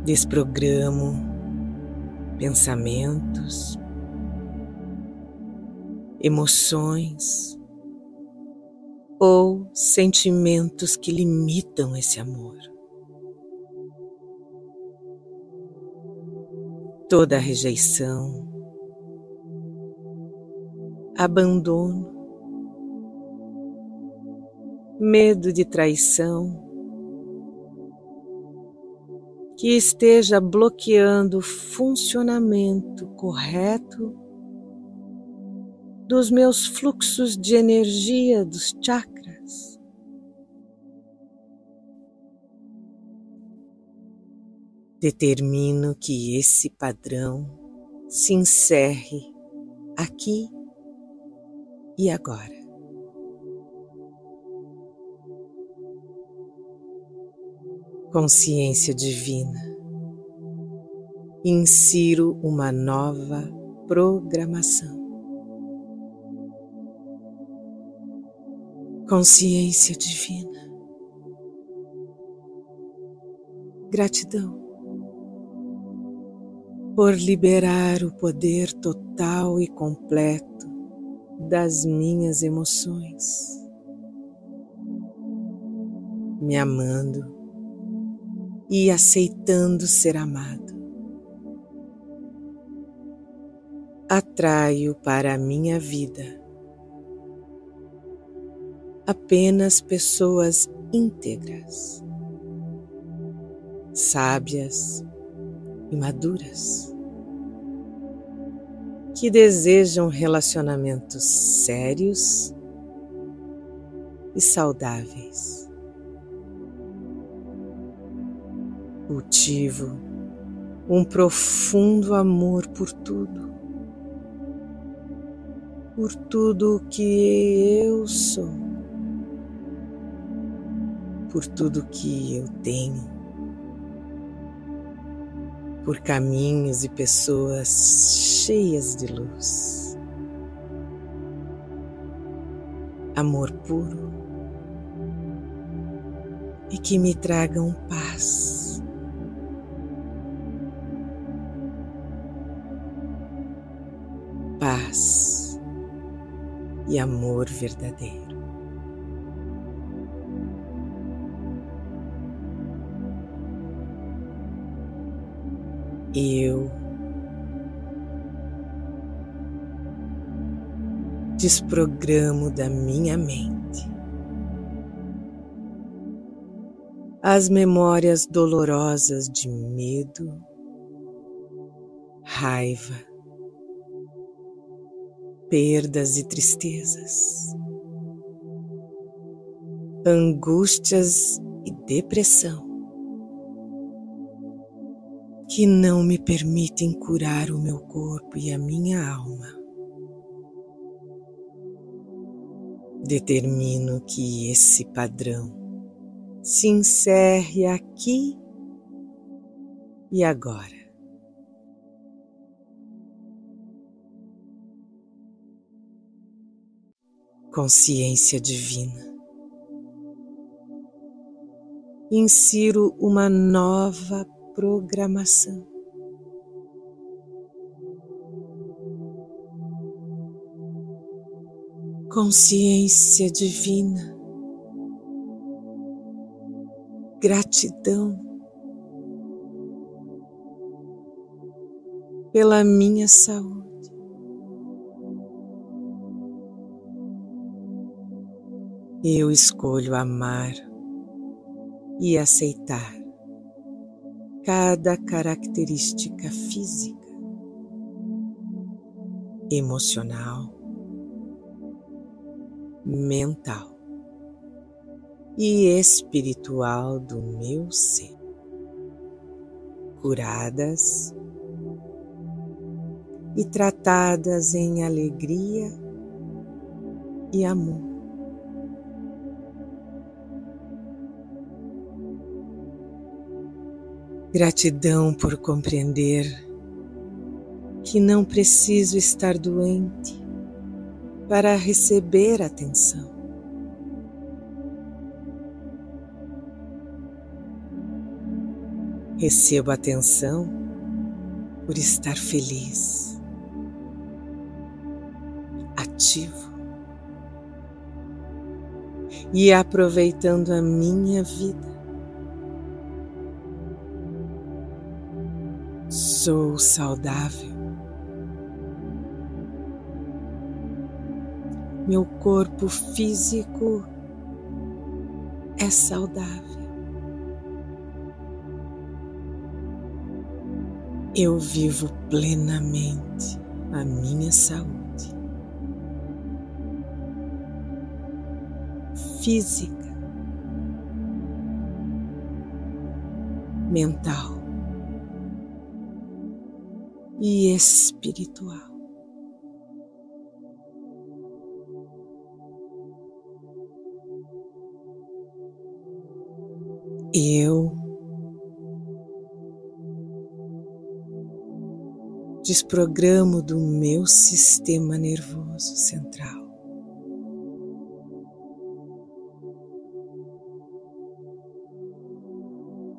desprogramo pensamentos, emoções ou sentimentos que limitam esse amor. Toda rejeição, abandono, medo de traição, que esteja bloqueando o funcionamento correto dos meus fluxos de energia dos chakras. Determino que esse padrão se encerre aqui e agora. Consciência divina, insiro uma nova programação. Consciência divina, gratidão por liberar o poder total e completo das minhas emoções, me amando e aceitando ser amado. Atraio para a minha vida apenas pessoas íntegras, sábias e maduras, que desejam relacionamentos sérios e saudáveis. Cultivo um profundo amor por tudo, por tudo que eu sou, por tudo que eu tenho, por caminhos e pessoas cheias de luz. Amor puro e que me tragam paz. Paz e amor verdadeiro. Eu desprogramo da minha mente as memórias dolorosas de medo, raiva, perdas e tristezas, angústias e depressão que não me permitem curar o meu corpo e a minha alma. Determino que esse padrão se encerre aqui e agora. Consciência divina. Insiro uma nova programação. Consciência divina, gratidão pela minha saúde. Eu escolho amar e aceitar cada característica física, emocional, mental e espiritual do meu ser, curadas e tratadas em alegria e amor. Gratidão por compreender que não preciso estar doente para receber atenção. Recebo atenção por estar feliz, ativo e aproveitando a minha vida. Sou saudável. Meu corpo físico é saudável. Eu vivo plenamente a minha saúde física, mental e espiritual. Eu desprogramo do meu sistema nervoso central.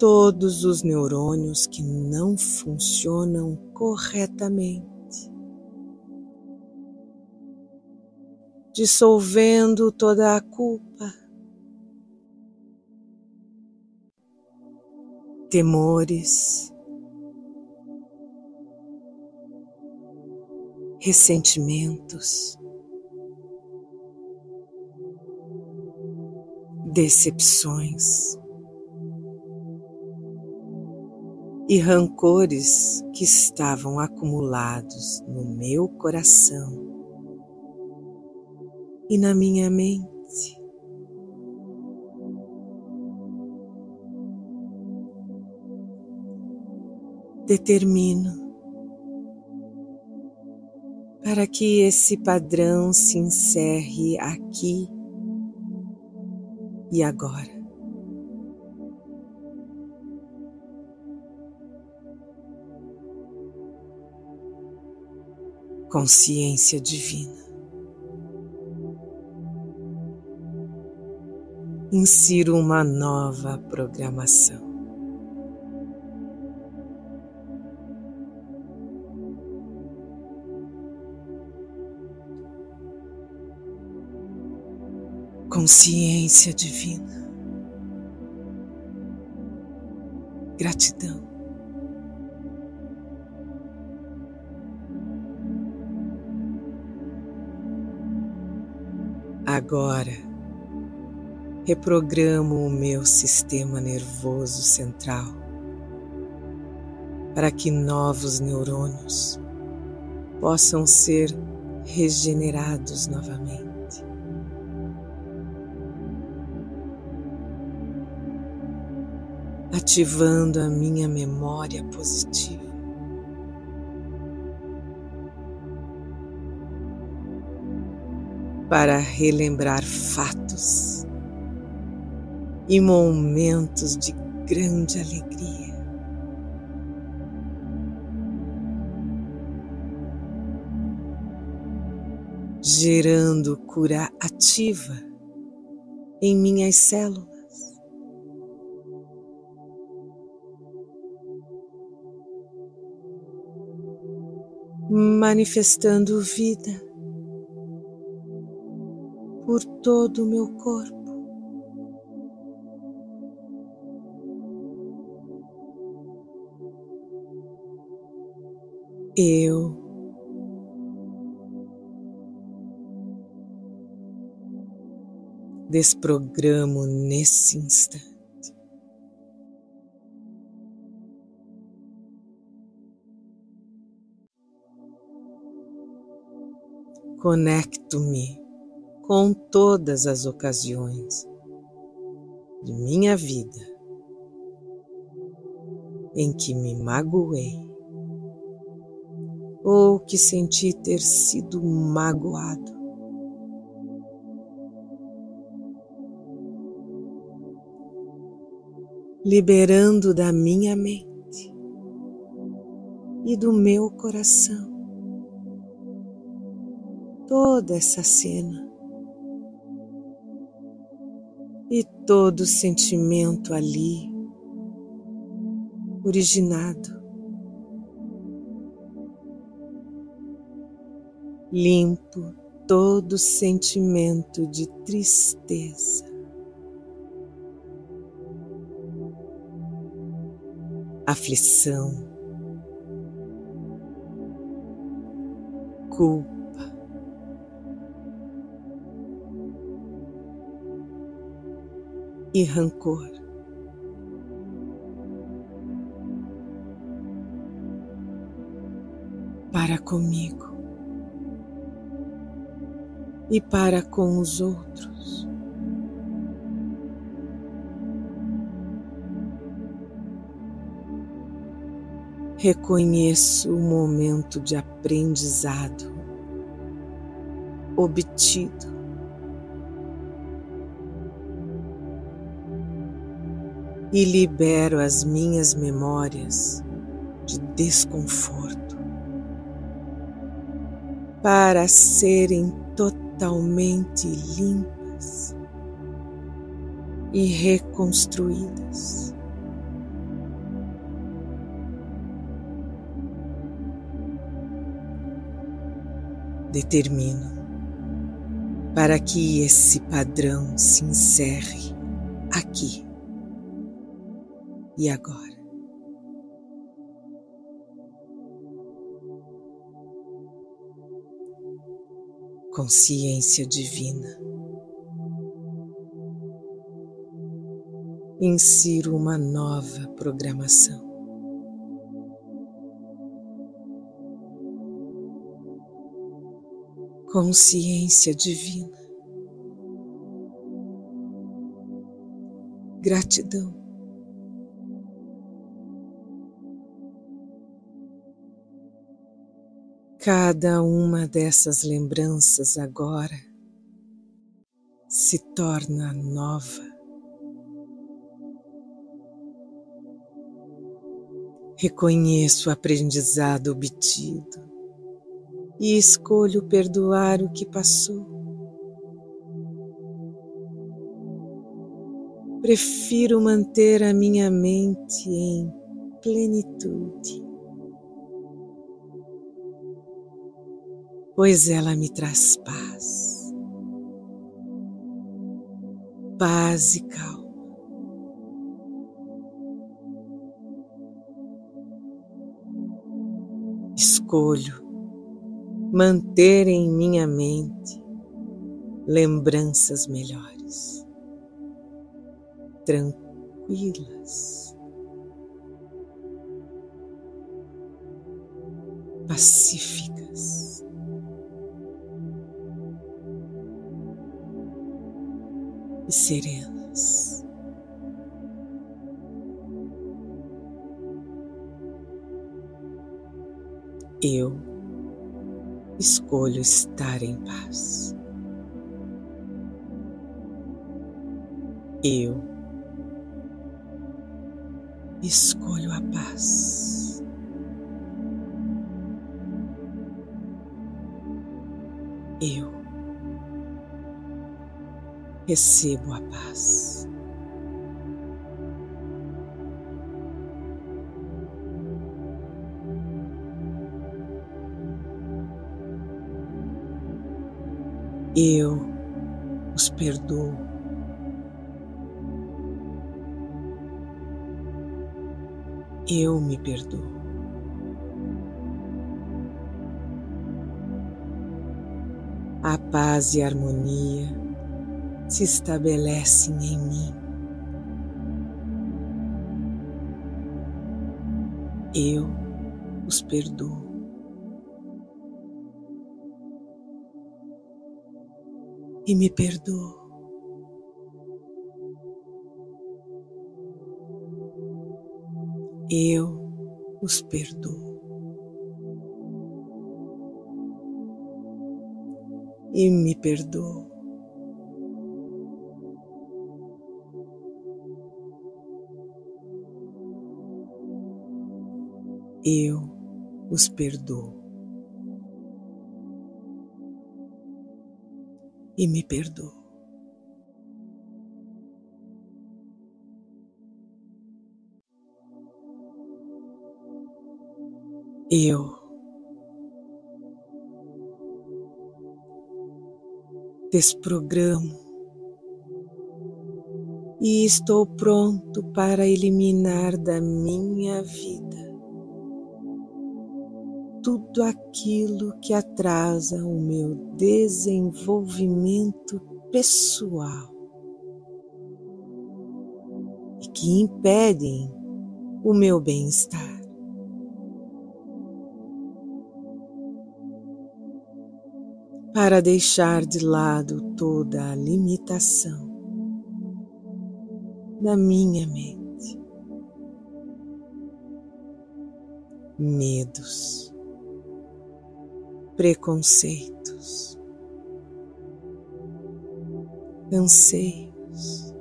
Todos os neurônios que não funcionam corretamente, dissolvendo toda a culpa, temores, ressentimentos, decepções e rancores que estavam acumulados no meu coração e na minha mente. determino para que esse padrão se encerre aqui e agora. Consciência divina. Insiro uma nova programação. consciência divina, gratidão. Agora, reprogramo o meu sistema nervoso central para que novos neurônios possam ser regenerados novamente. ativando a minha memória positiva. Para relembrar fatos e momentos de grande alegria. Gerando cura ativa em minhas células manifestando vida por todo o meu corpo. Eu desprogramo nesse instante. Conecto-me com todas as ocasiões de minha vida em que me magoei ou que senti ter sido magoado. Liberando da minha mente e do meu coração toda essa cena todo sentimento ali originado, limpo todo sentimento de tristeza. Aflição, culpa, e rancor. para comigo e para com os outros. Reconheço o momento de aprendizado obtido. E libero as minhas memórias de desconforto para serem totalmente limpas e reconstruídas. determino para que esse padrão se encerre aqui e agora. Consciência divina. Insiro uma nova programação. consciência divina. Gratidão. Cada uma dessas lembranças agora se torna nova. Reconheço o aprendizado obtido e escolho perdoar o que passou. Prefiro manter a minha mente em plenitude, pois ela me traz paz, paz e calma. Escolho manter em minha mente lembranças melhores, tranquilas, serenas. Eu escolho estar em paz. Eu escolho a paz. Recebo a paz. eu os perdoo. Eu me perdoo. A paz e a harmonia se estabelecem em mim. Eu os perdoo. e me perdoo. Eu os perdoo. E me perdoo. Os perdoo. e me perdoo. Eu desprogramo e estou pronto para eliminar da minha vida tudo aquilo que atrasa o meu desenvolvimento pessoal e que impedem o meu bem-estar. para deixar de lado toda a limitação da minha mente, medos, preconceitos, anseios,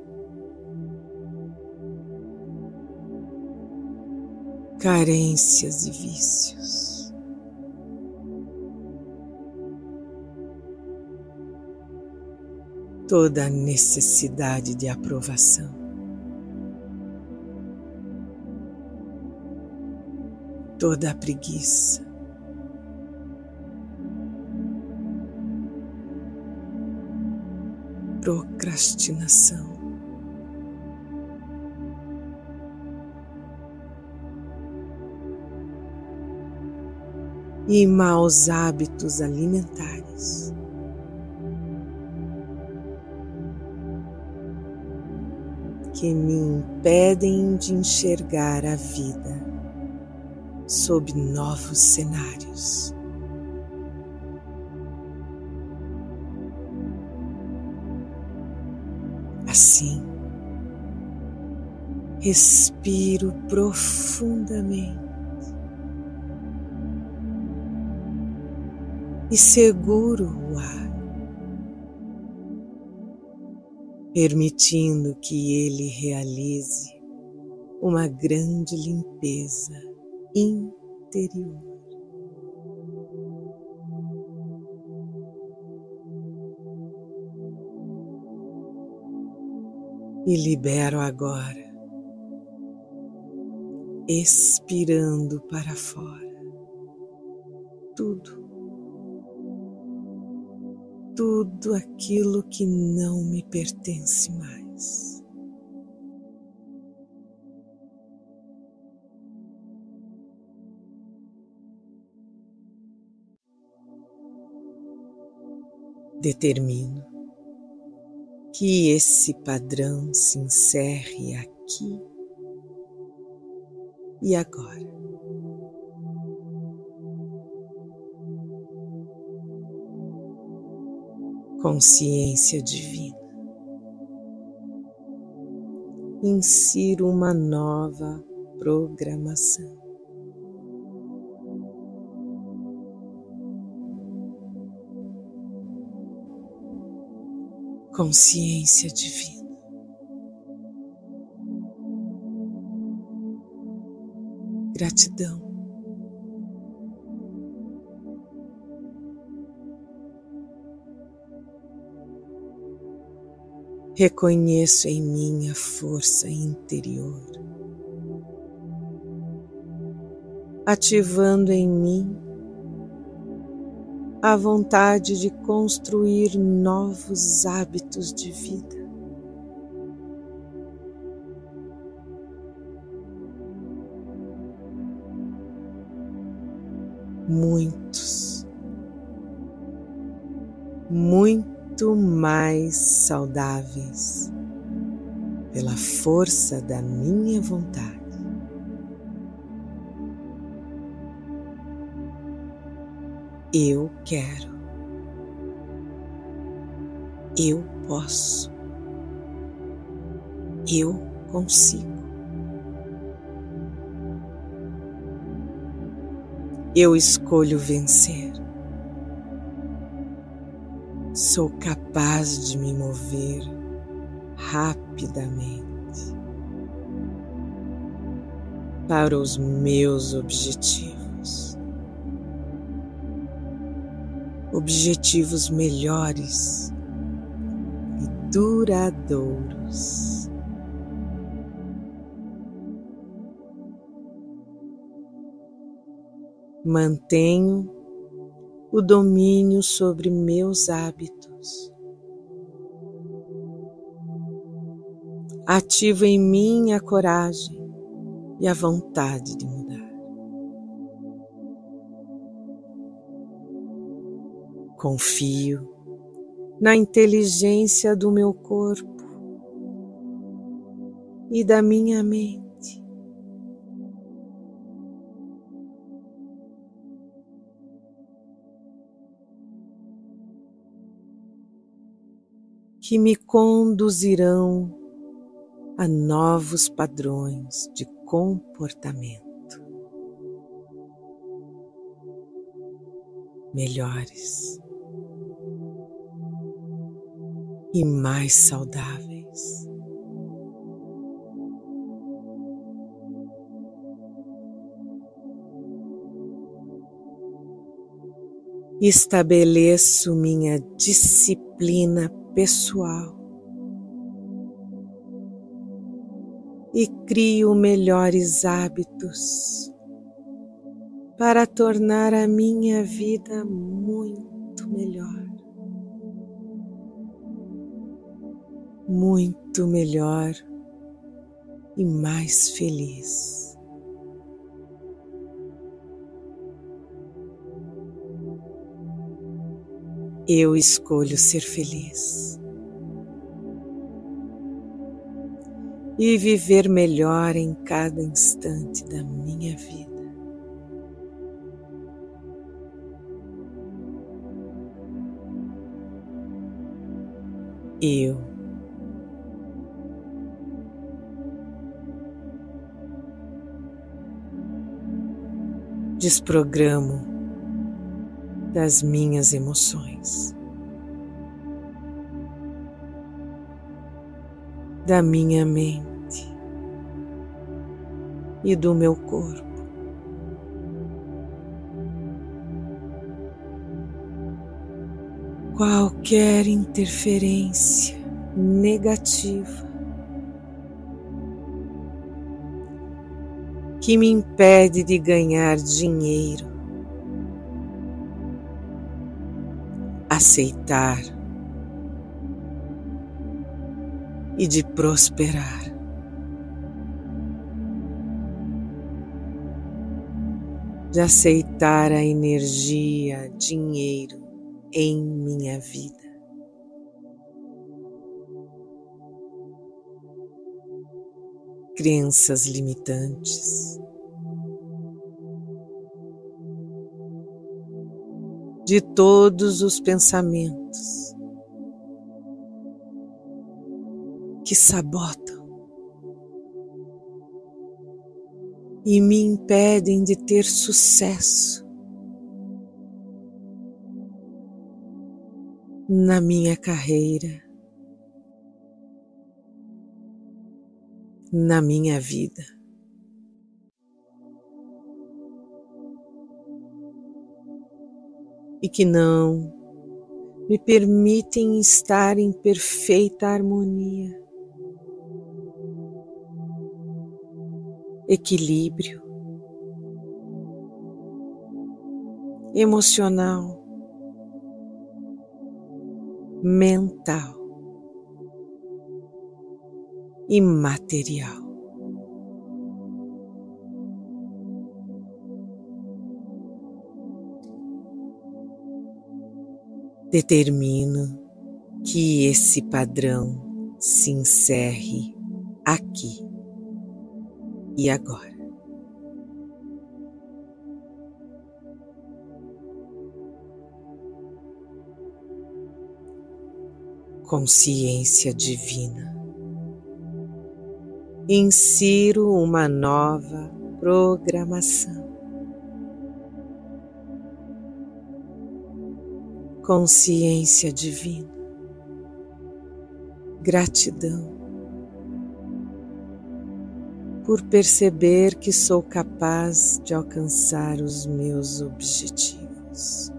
carências e vícios. toda a necessidade de aprovação. Toda a preguiça. Procrastinação. E maus hábitos alimentares. que me impedem de enxergar a vida sob novos cenários. Assim, respiro profundamente e seguro o ar. permitindo que ele realize uma grande limpeza interior. E libero agora, expirando para fora, tudo tudo aquilo que não me pertence mais. Determino que esse padrão se encerre aqui e agora. consciência divina. Insiro uma nova programação. Consciência divina. Gratidão. Reconheço em mim a força interior, ativando em mim a vontade de construir novos hábitos de vida. Muitos, muito mais saudáveis pela força da minha vontade. Eu quero, eu posso, eu consigo. Eu escolho vencer sou capaz de me mover rapidamente para os meus objetivos. Objetivos melhores e duradouros. Mantenho o domínio sobre meus hábitos. Ativo em mim a coragem e a vontade de mudar. Confio na inteligência do meu corpo e da minha mente. que me conduzirão a novos padrões de comportamento melhores e mais saudáveis. Estabeleço minha disciplina pessoal e crio melhores hábitos para tornar a minha vida muito melhor. Muito melhor e mais feliz. Eu escolho ser feliz. e viver melhor em cada instante da minha vida. Eu desprogramo das minhas emoções. da minha mente e do meu corpo. Qualquer interferência negativa que me impede de ganhar dinheiro, aceitar e de prosperar. De aceitar a energia, dinheiro em minha vida. Crenças limitantes. De todos os pensamentos que sabotam e me impedem de ter sucesso na minha carreira, na minha vida. E que não me permitem estar em perfeita harmonia equilíbrio emocional, mental e material. Determino que esse padrão se encerre aqui e agora. Consciência divina. Insiro uma nova programação. Consciência divina. Gratidão por perceber que sou capaz de alcançar os meus objetivos.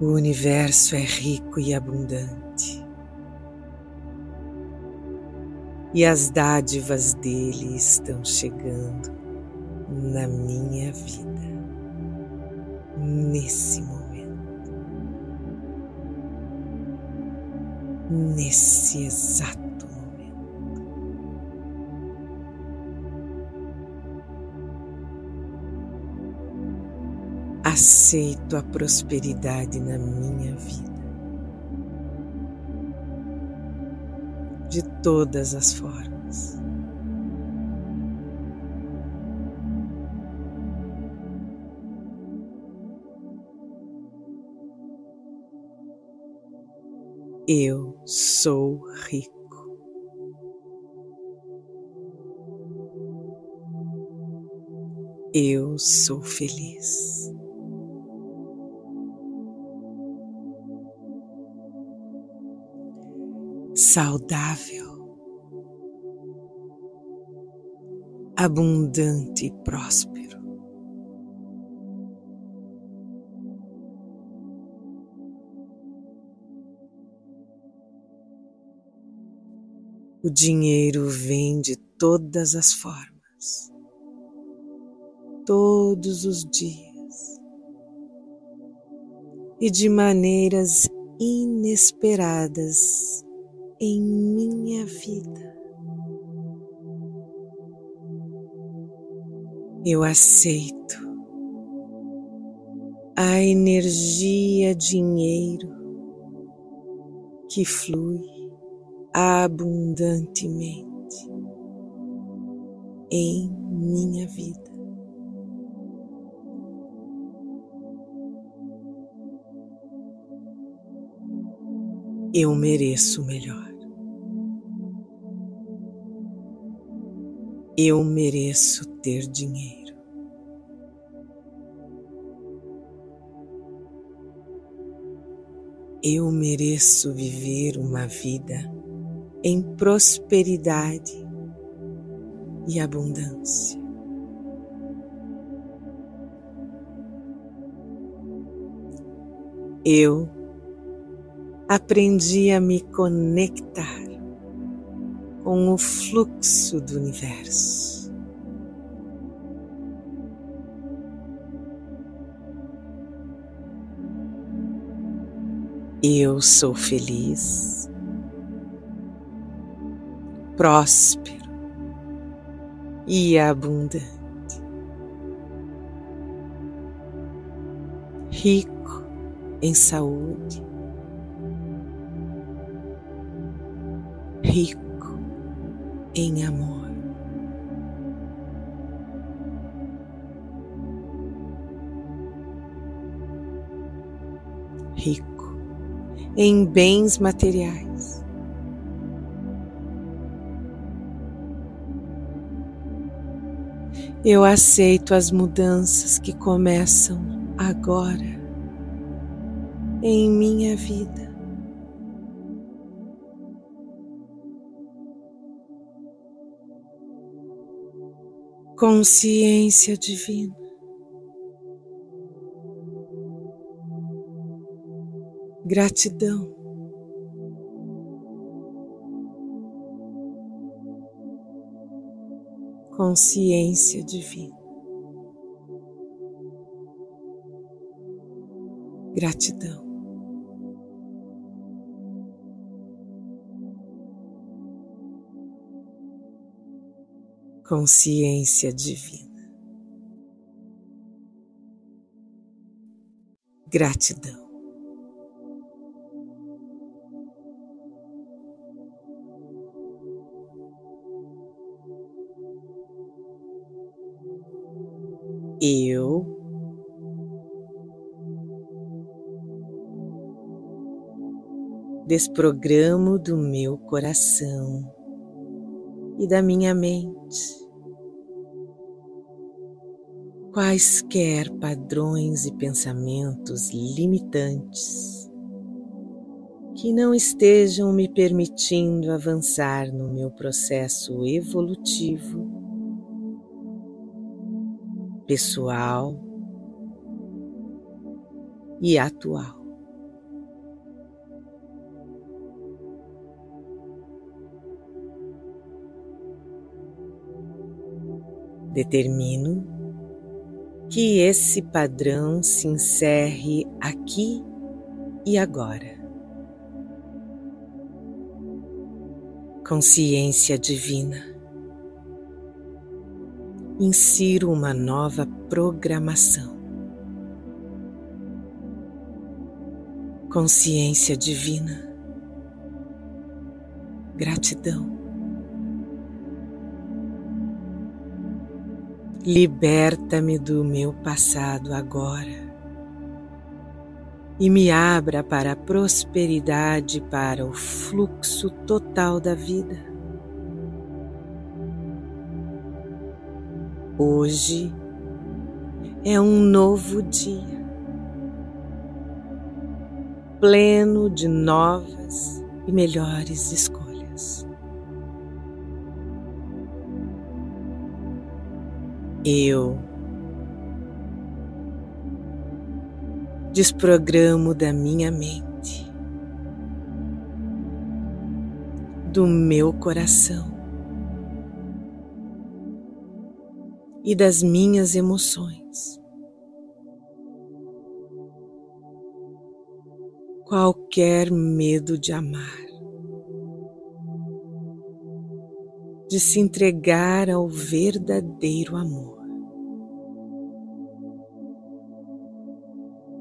O universo é rico e abundante, e as dádivas dele estão chegando na minha vida nesse momento. nesse exato aceito a prosperidade na minha vida. De todas as formas. Eu sou rico. Eu sou feliz. Saudável, abundante e próspero. O dinheiro vem de todas as formas todos os dias e de maneiras inesperadas em minha vida. Eu aceito a energia dinheiro que flui abundantemente em minha vida. Eu mereço melhor. Eu mereço ter dinheiro. Eu mereço viver uma vida em prosperidade e abundância. Eu aprendi a me conectar com o fluxo do universo. Eu sou feliz, próspero e abundante, rico em saúde rico em amor. Rico em bens materiais. Eu aceito as mudanças que começam agora em minha vida. Consciência divina. Gratidão. Consciência divina. Gratidão. Consciência divina. Gratidão. Eu desprogramo do meu coração e da minha mente quaisquer padrões e pensamentos limitantes que não estejam me permitindo avançar no meu processo evolutivo, pessoal e atual. Determino que esse padrão se encerre aqui e agora. Consciência divina. Insiro uma nova programação. Consciência divina. Gratidão. Liberta-me do meu passado agora e me abra para a prosperidade, para o fluxo total da vida. Hoje é um novo dia, pleno de novas e melhores escolhas. Eu desprogramo da minha mente, do meu coração e das minhas emoções. Qualquer medo de amar, de se entregar ao verdadeiro amor.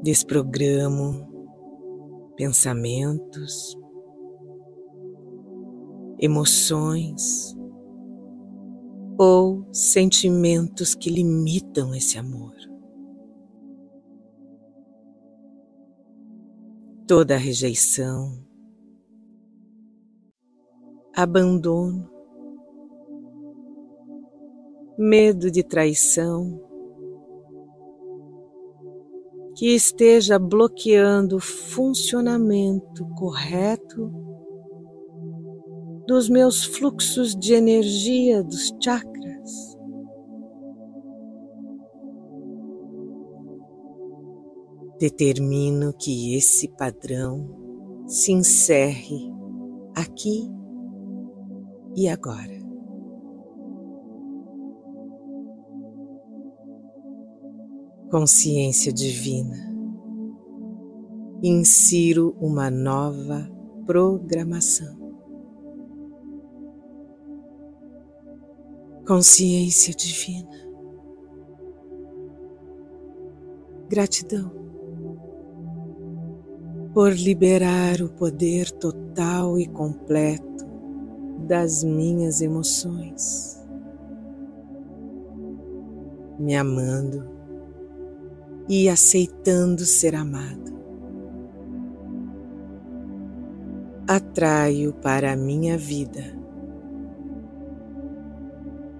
Desprogramo pensamentos, emoções ou sentimentos que limitam esse amor. Toda rejeição, abandono, medo de traição, que esteja bloqueando o funcionamento correto dos meus fluxos de energia dos chakras. Determino que esse padrão se encerre aqui e agora. Consciência divina, insiro uma nova programação. Consciência divina, gratidão por liberar o poder total e completo das minhas emoções, me amando e aceitando ser amado. Atraio para a minha vida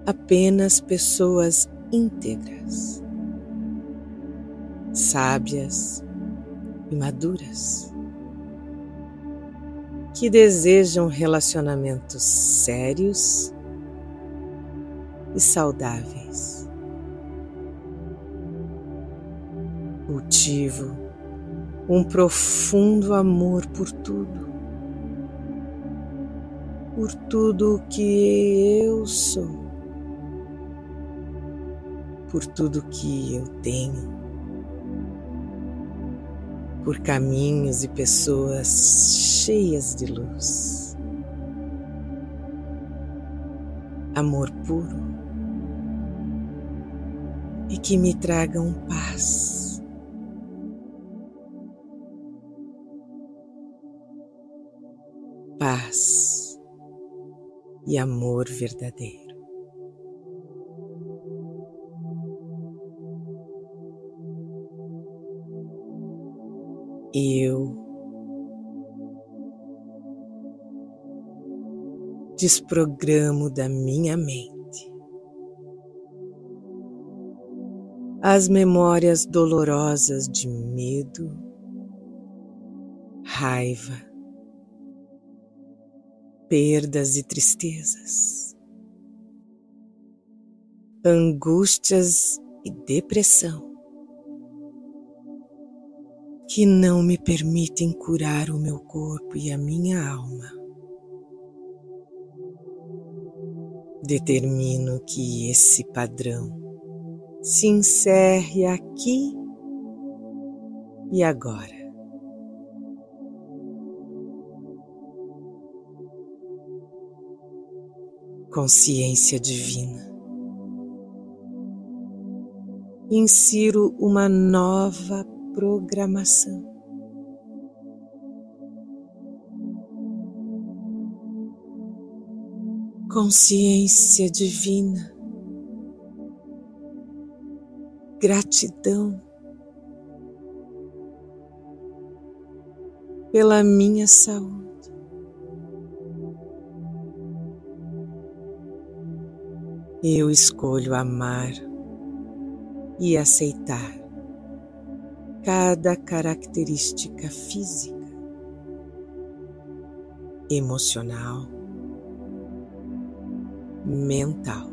apenas pessoas íntegras, sábias e maduras, que desejam relacionamentos sérios e saudáveis. Cultivo um profundo amor por tudo, por tudo que eu sou, por tudo que eu tenho, por caminhos e pessoas cheias de luz. Amor puro e que me tragam paz paz e amor verdadeiro. Eu desprogramo da minha mente as memórias dolorosas de medo, raiva, perdas e tristezas, angústias e depressão que não me permitem curar o meu corpo e a minha alma. Determino que esse padrão se encerre aqui e agora. Consciência divina. Insiro uma nova programação. Consciência divina, gratidão, pela minha saúde. Eu escolho amar e aceitar cada característica física, emocional, mental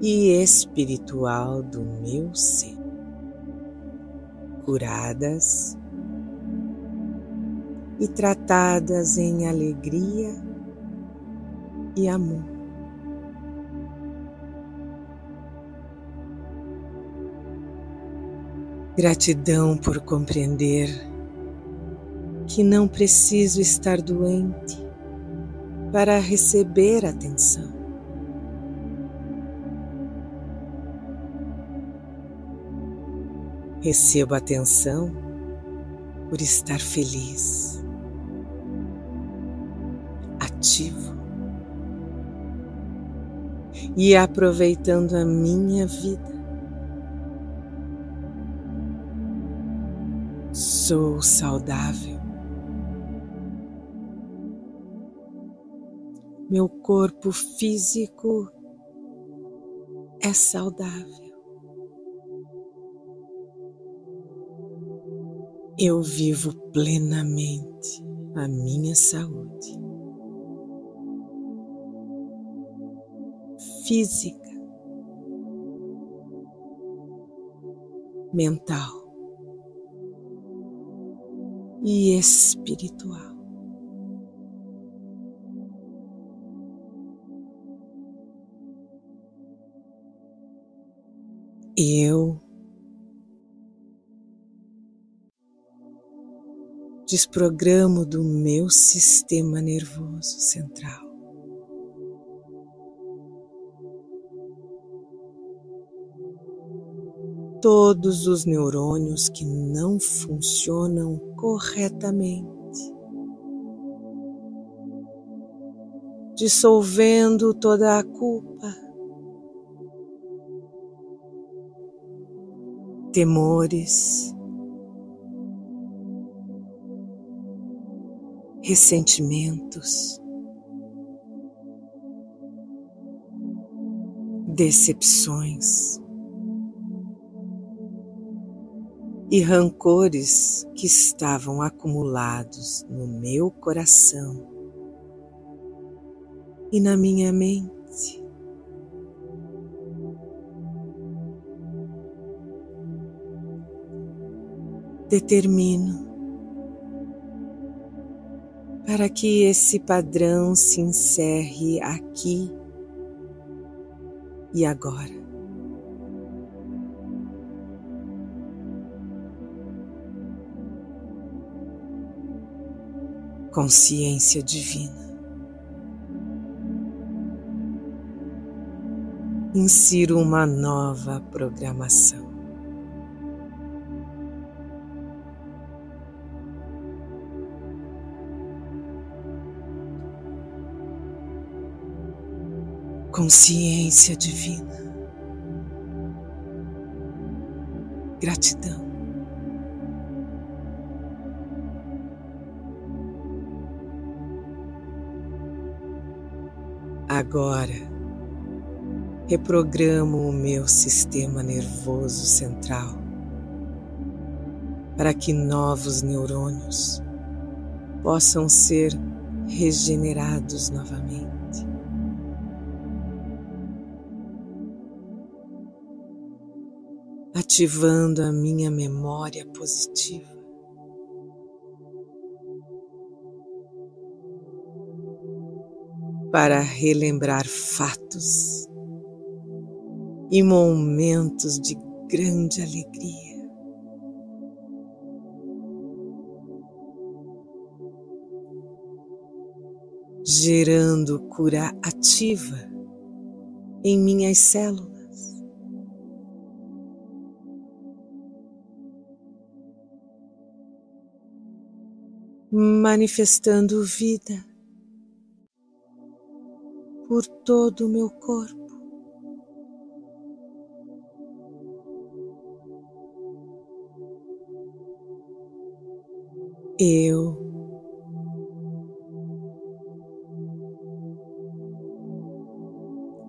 e espiritual do meu ser, curadas e tratadas em alegria e amor. Gratidão por compreender que não preciso estar doente para receber atenção. Recebo atenção por estar feliz, ativo e aproveitando a minha vida. Sou saudável. Meu corpo físico é saudável. eu vivo plenamente a minha saúde física, mental e espiritual. Eu desprogramo do meu sistema nervoso central. Todos os neurônios que não funcionam corretamente, dissolvendo toda a culpa, temores, ressentimentos, decepções e rancores que estavam acumulados no meu coração e na minha mente. Determino para que esse padrão se encerre aqui e agora. Consciência divina. Insiro uma nova programação. consciência divina. Gratidão. Agora, reprogramo o meu sistema nervoso central para que novos neurônios possam ser regenerados novamente. ativando a minha memória positiva. Para relembrar fatos e momentos de grande alegria. Gerando cura ativa em minhas células. manifestando vida por todo o meu corpo. Eu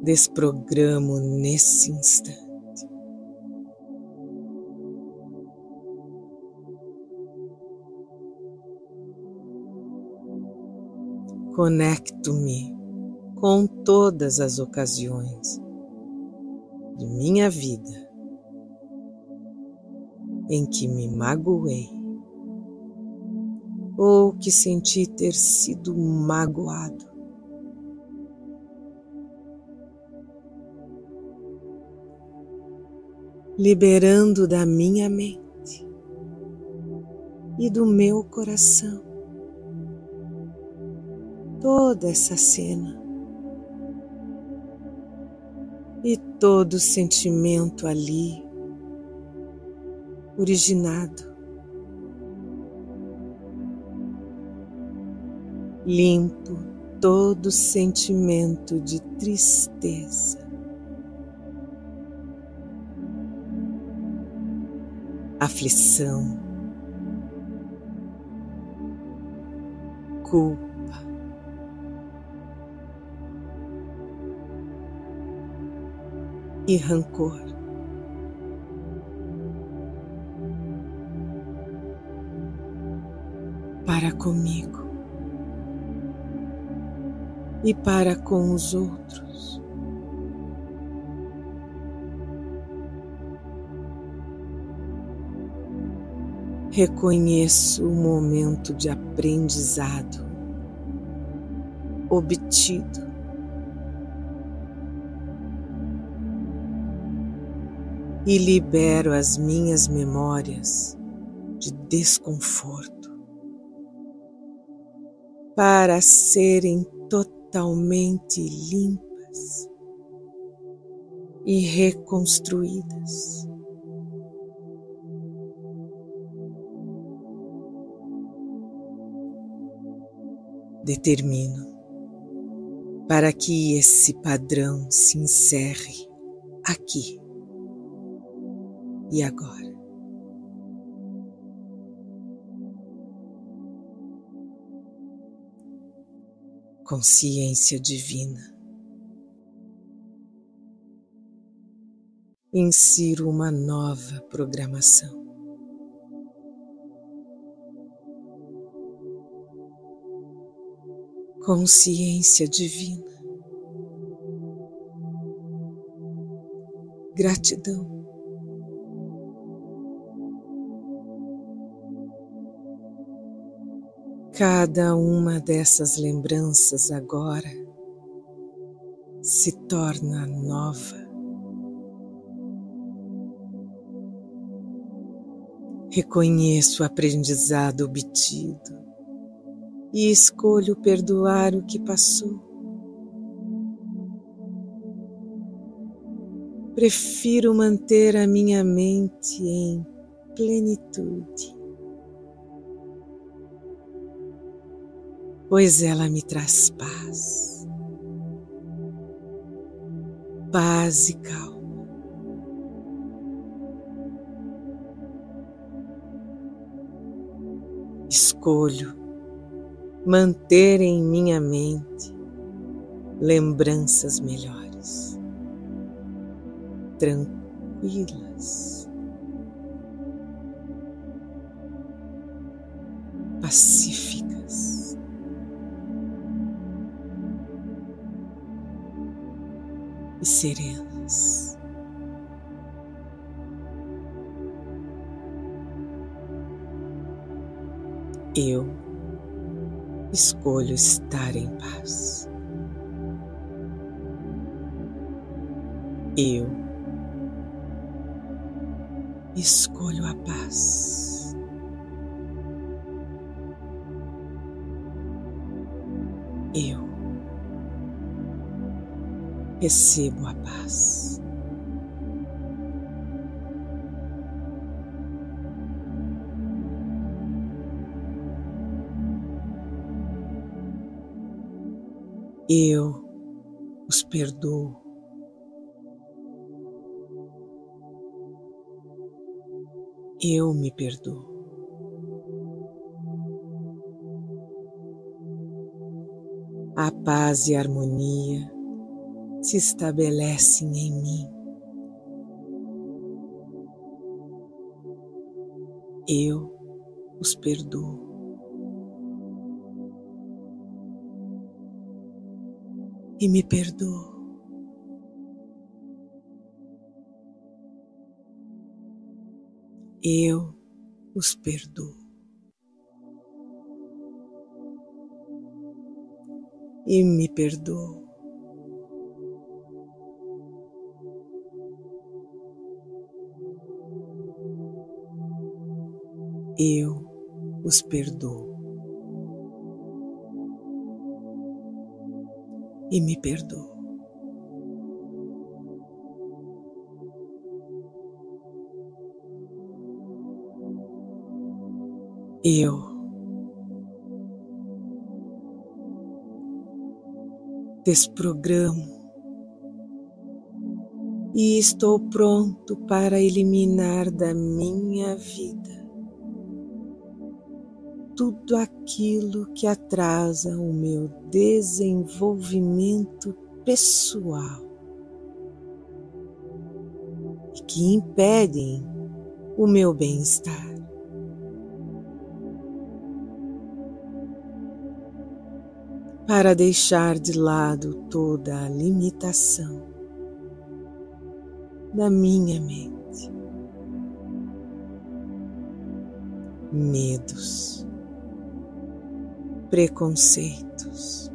desprogramo nesse instante. Conecto-me com todas as ocasiões de minha vida em que me magoei ou que senti ter sido magoado. Liberando da minha mente e do meu coração toda essa cena e todo sentimento ali originado. Limpo todo sentimento de tristeza. Aflição, culpa, e rancor. Para comigo e para com os outros. Reconheço o momento de aprendizado obtido e libero as minhas memórias de desconforto para serem totalmente limpas e reconstruídas. Determino para que esse padrão se encerre aqui e agora. Consciência divina. Insiro uma nova programação. Consciência divina. Gratidão. Cada uma dessas lembranças agora se torna nova. Reconheço o aprendizado obtido e escolho perdoar o que passou. Prefiro manter a minha mente em plenitude. Pois ela me traz paz, paz e calma. Escolho manter em minha mente lembranças melhores, tranquilas, serenas. Eu escolho estar em paz. Eu escolho recebo a paz. Eu os perdoo. Eu me perdoo. A paz e a harmonia se estabelecem em mim. Eu os perdoo. E me perdoo. Eu os perdoo. E me perdoo. Os perdoo. E me perdoo. eu desprogramo e estou pronto para eliminar da minha vida tudo aquilo que atrasa o meu desenvolvimento pessoal e que impedem o meu bem-estar. para deixar de lado toda a limitação da minha mente, medos, preconceitos,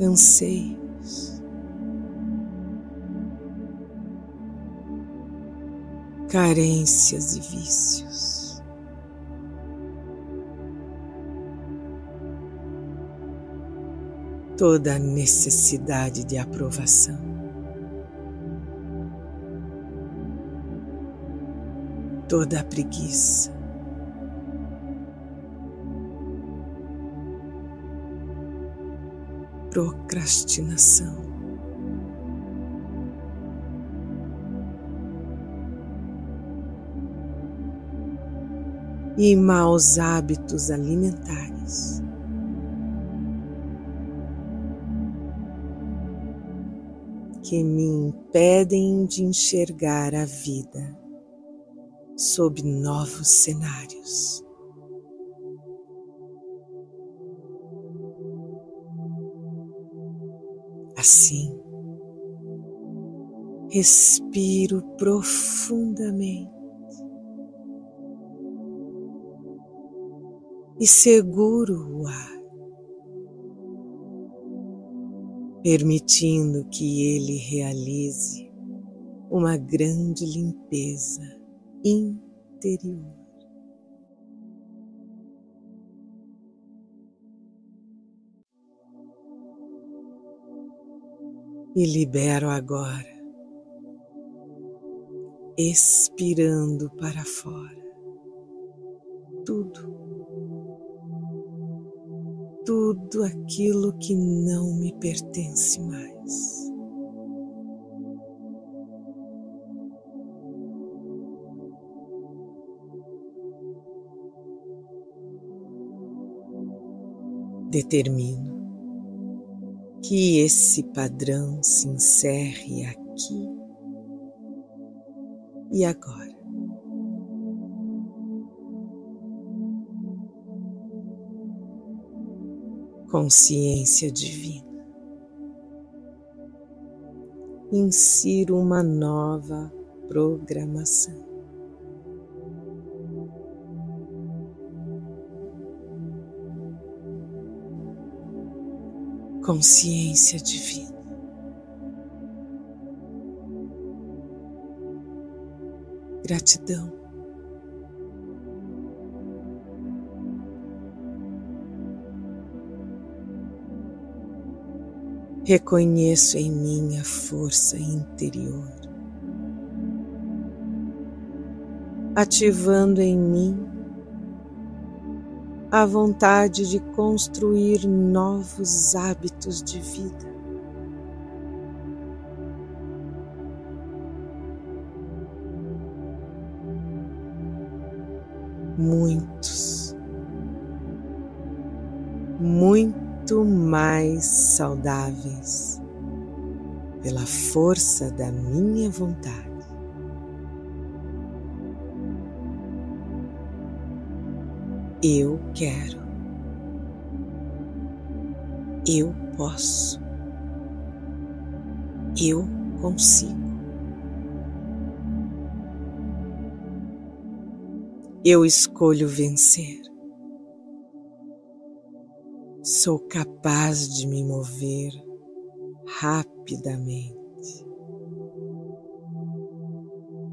anseios, carências e vícios. toda necessidade de aprovação. Toda a preguiça. Procrastinação. E maus hábitos alimentares. que me impedem de enxergar a vida sob novos cenários. Respiro profundamente e seguro o ar. permitindo que ele realize uma grande limpeza interior. E libero agora, expirando para fora, tudo. Tudo aquilo que não me pertence mais. Determino que esse padrão se encerre aqui e agora. consciência divina. Insiro uma nova programação. Consciência divina. Gratidão. Reconheço em mim a força interior, ativando em mim a vontade de construir novos hábitos de vida. Muitos, muito mais saudáveis pela força da minha vontade. Eu quero. Eu posso. Eu consigo. Eu escolho vencer. Sou capaz de me mover rapidamente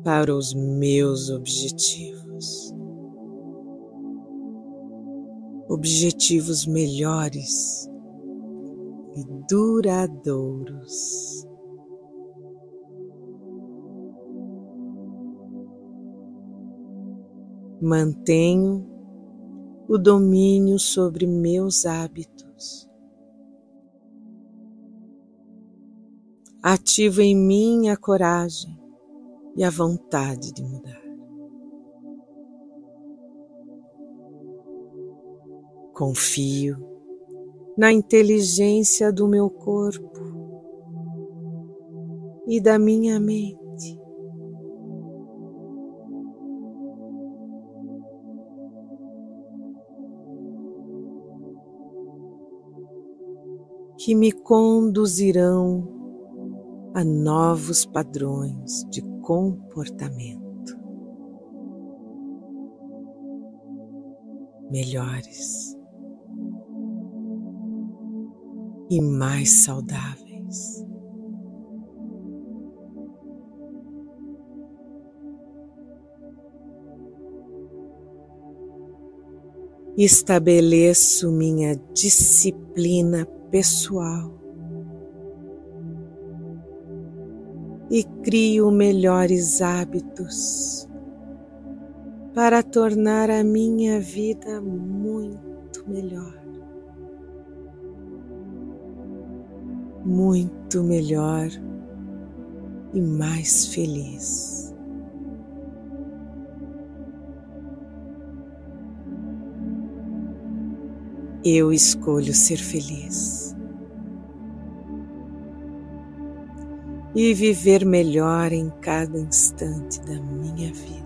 para os meus objetivos. Objetivos melhores e duradouros. Mantenho o domínio sobre meus hábitos. Ativo em mim a coragem e a vontade de mudar. Confio na inteligência do meu corpo e da minha mente. Que me conduzirão a novos padrões de comportamento melhores e mais saudáveis. Estabeleço minha disciplina pessoal e crio melhores hábitos para tornar a minha vida muito melhor. Muito melhor e mais feliz. Eu escolho ser feliz e viver melhor em cada instante da minha vida.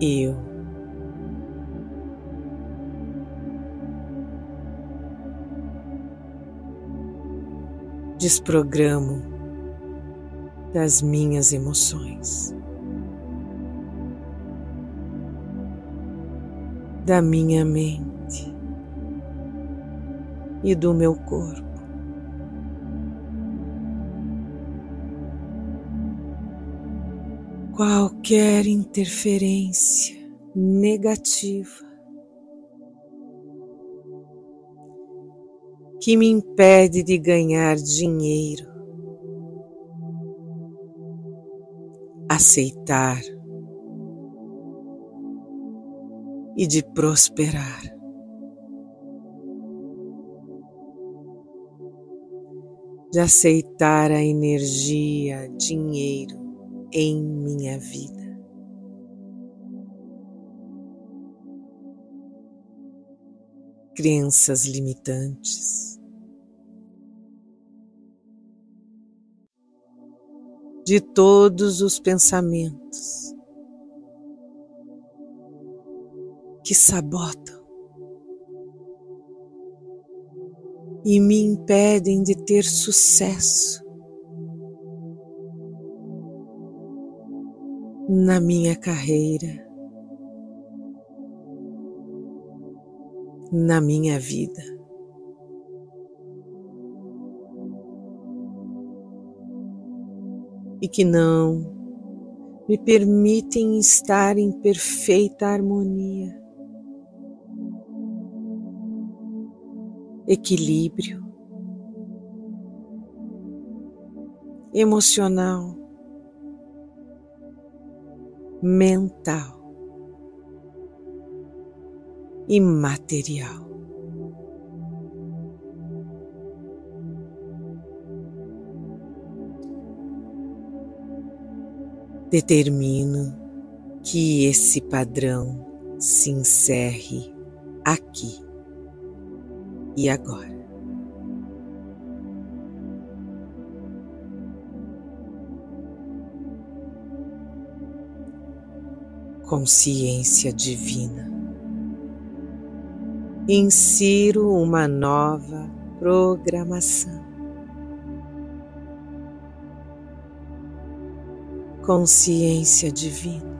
Eu desprogramo das minhas emoções, da minha mente e do meu corpo. Qualquer interferência negativa que me impede de ganhar dinheiro aceitar e de prosperar. De aceitar a energia, dinheiro em minha vida. Crenças limitantes de todos os pensamentos que sabotam e me impedem de ter sucesso na minha carreira, na minha vida. e que não me permitem estar em perfeita harmonia, equilíbrio emocional, mental e material. Determino que esse padrão se encerre aqui e agora. Consciência divina. Insiro uma nova programação. Consciência divina.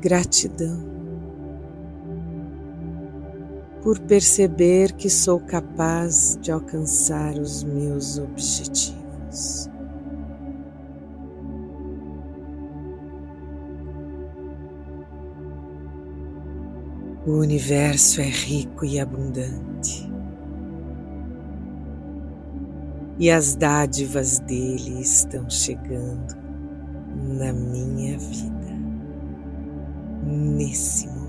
Gratidão por perceber que sou capaz de alcançar os meus objetivos. O universo é rico e abundante, e as dádivas dele estão chegando na minha vida nesse momento.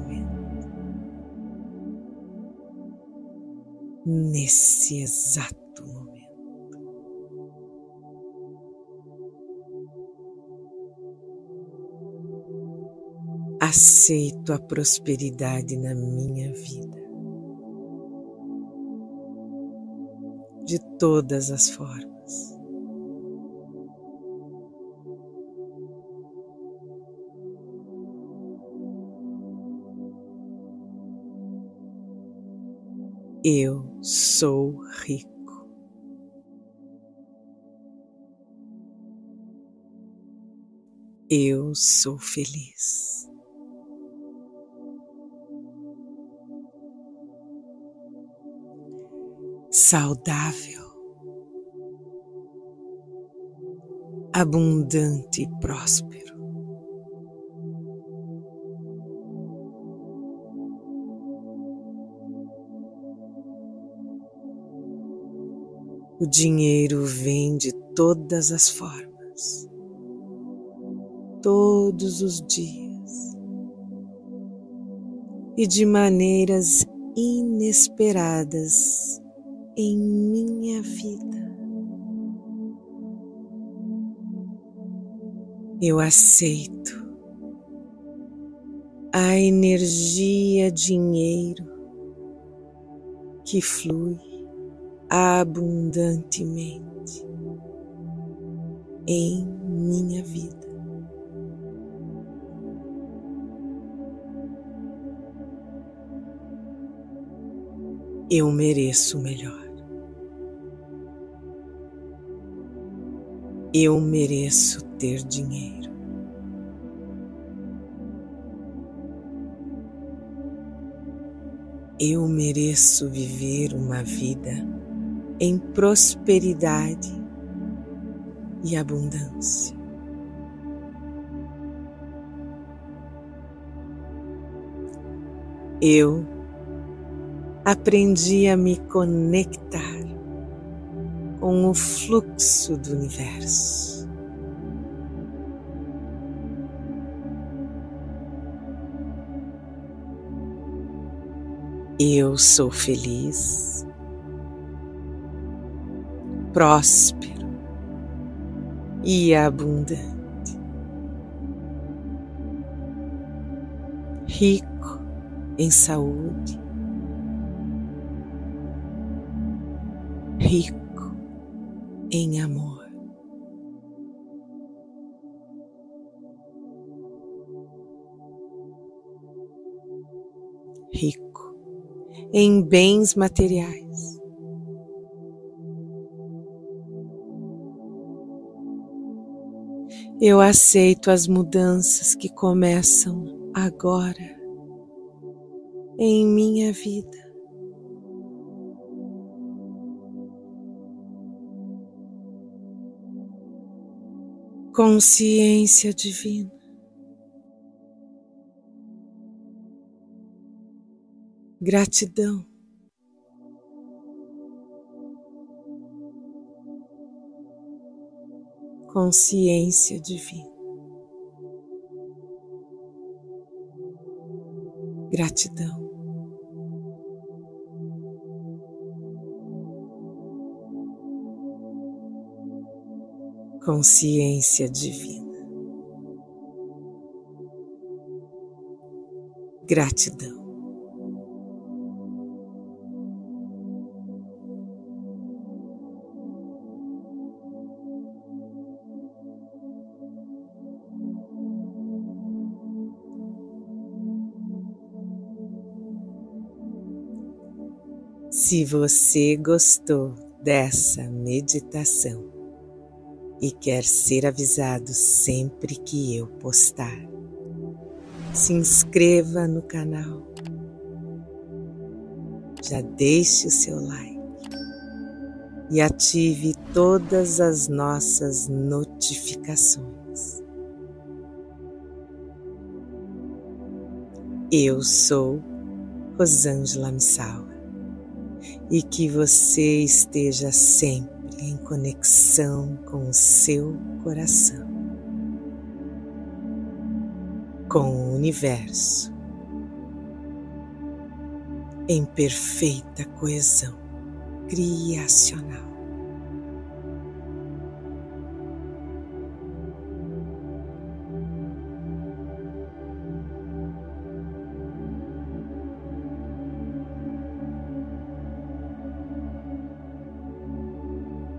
Nesse exato momento. Aceito a prosperidade na minha vida, de todas as formas. Eu sou rico. Eu sou feliz. Saudável, abundante e próspero. O dinheiro vem de todas as formas, todos os dias e de maneiras inesperadas em minha vida. Eu aceito a energia dinheiro que flui abundantemente em minha vida. Eu mereço melhor. Eu mereço ter dinheiro. Eu mereço viver uma vida em prosperidade e abundância. Eu aprendi a me conectar com o fluxo do universo. Eu sou feliz próspero e abundante, rico em saúde, rico em amor. Rico em bens materiais. Eu aceito as mudanças que começam agora em minha vida. Consciência divina. Gratidão. consciência divina. Gratidão. Consciência divina. Gratidão. Se você gostou dessa meditação e quer ser avisado sempre que eu postar, se inscreva no canal, já deixe o seu like e ative todas as nossas notificações. Eu sou Rosângela Missaua e que você esteja sempre em conexão com o seu coração, com o universo, em perfeita coesão criacional.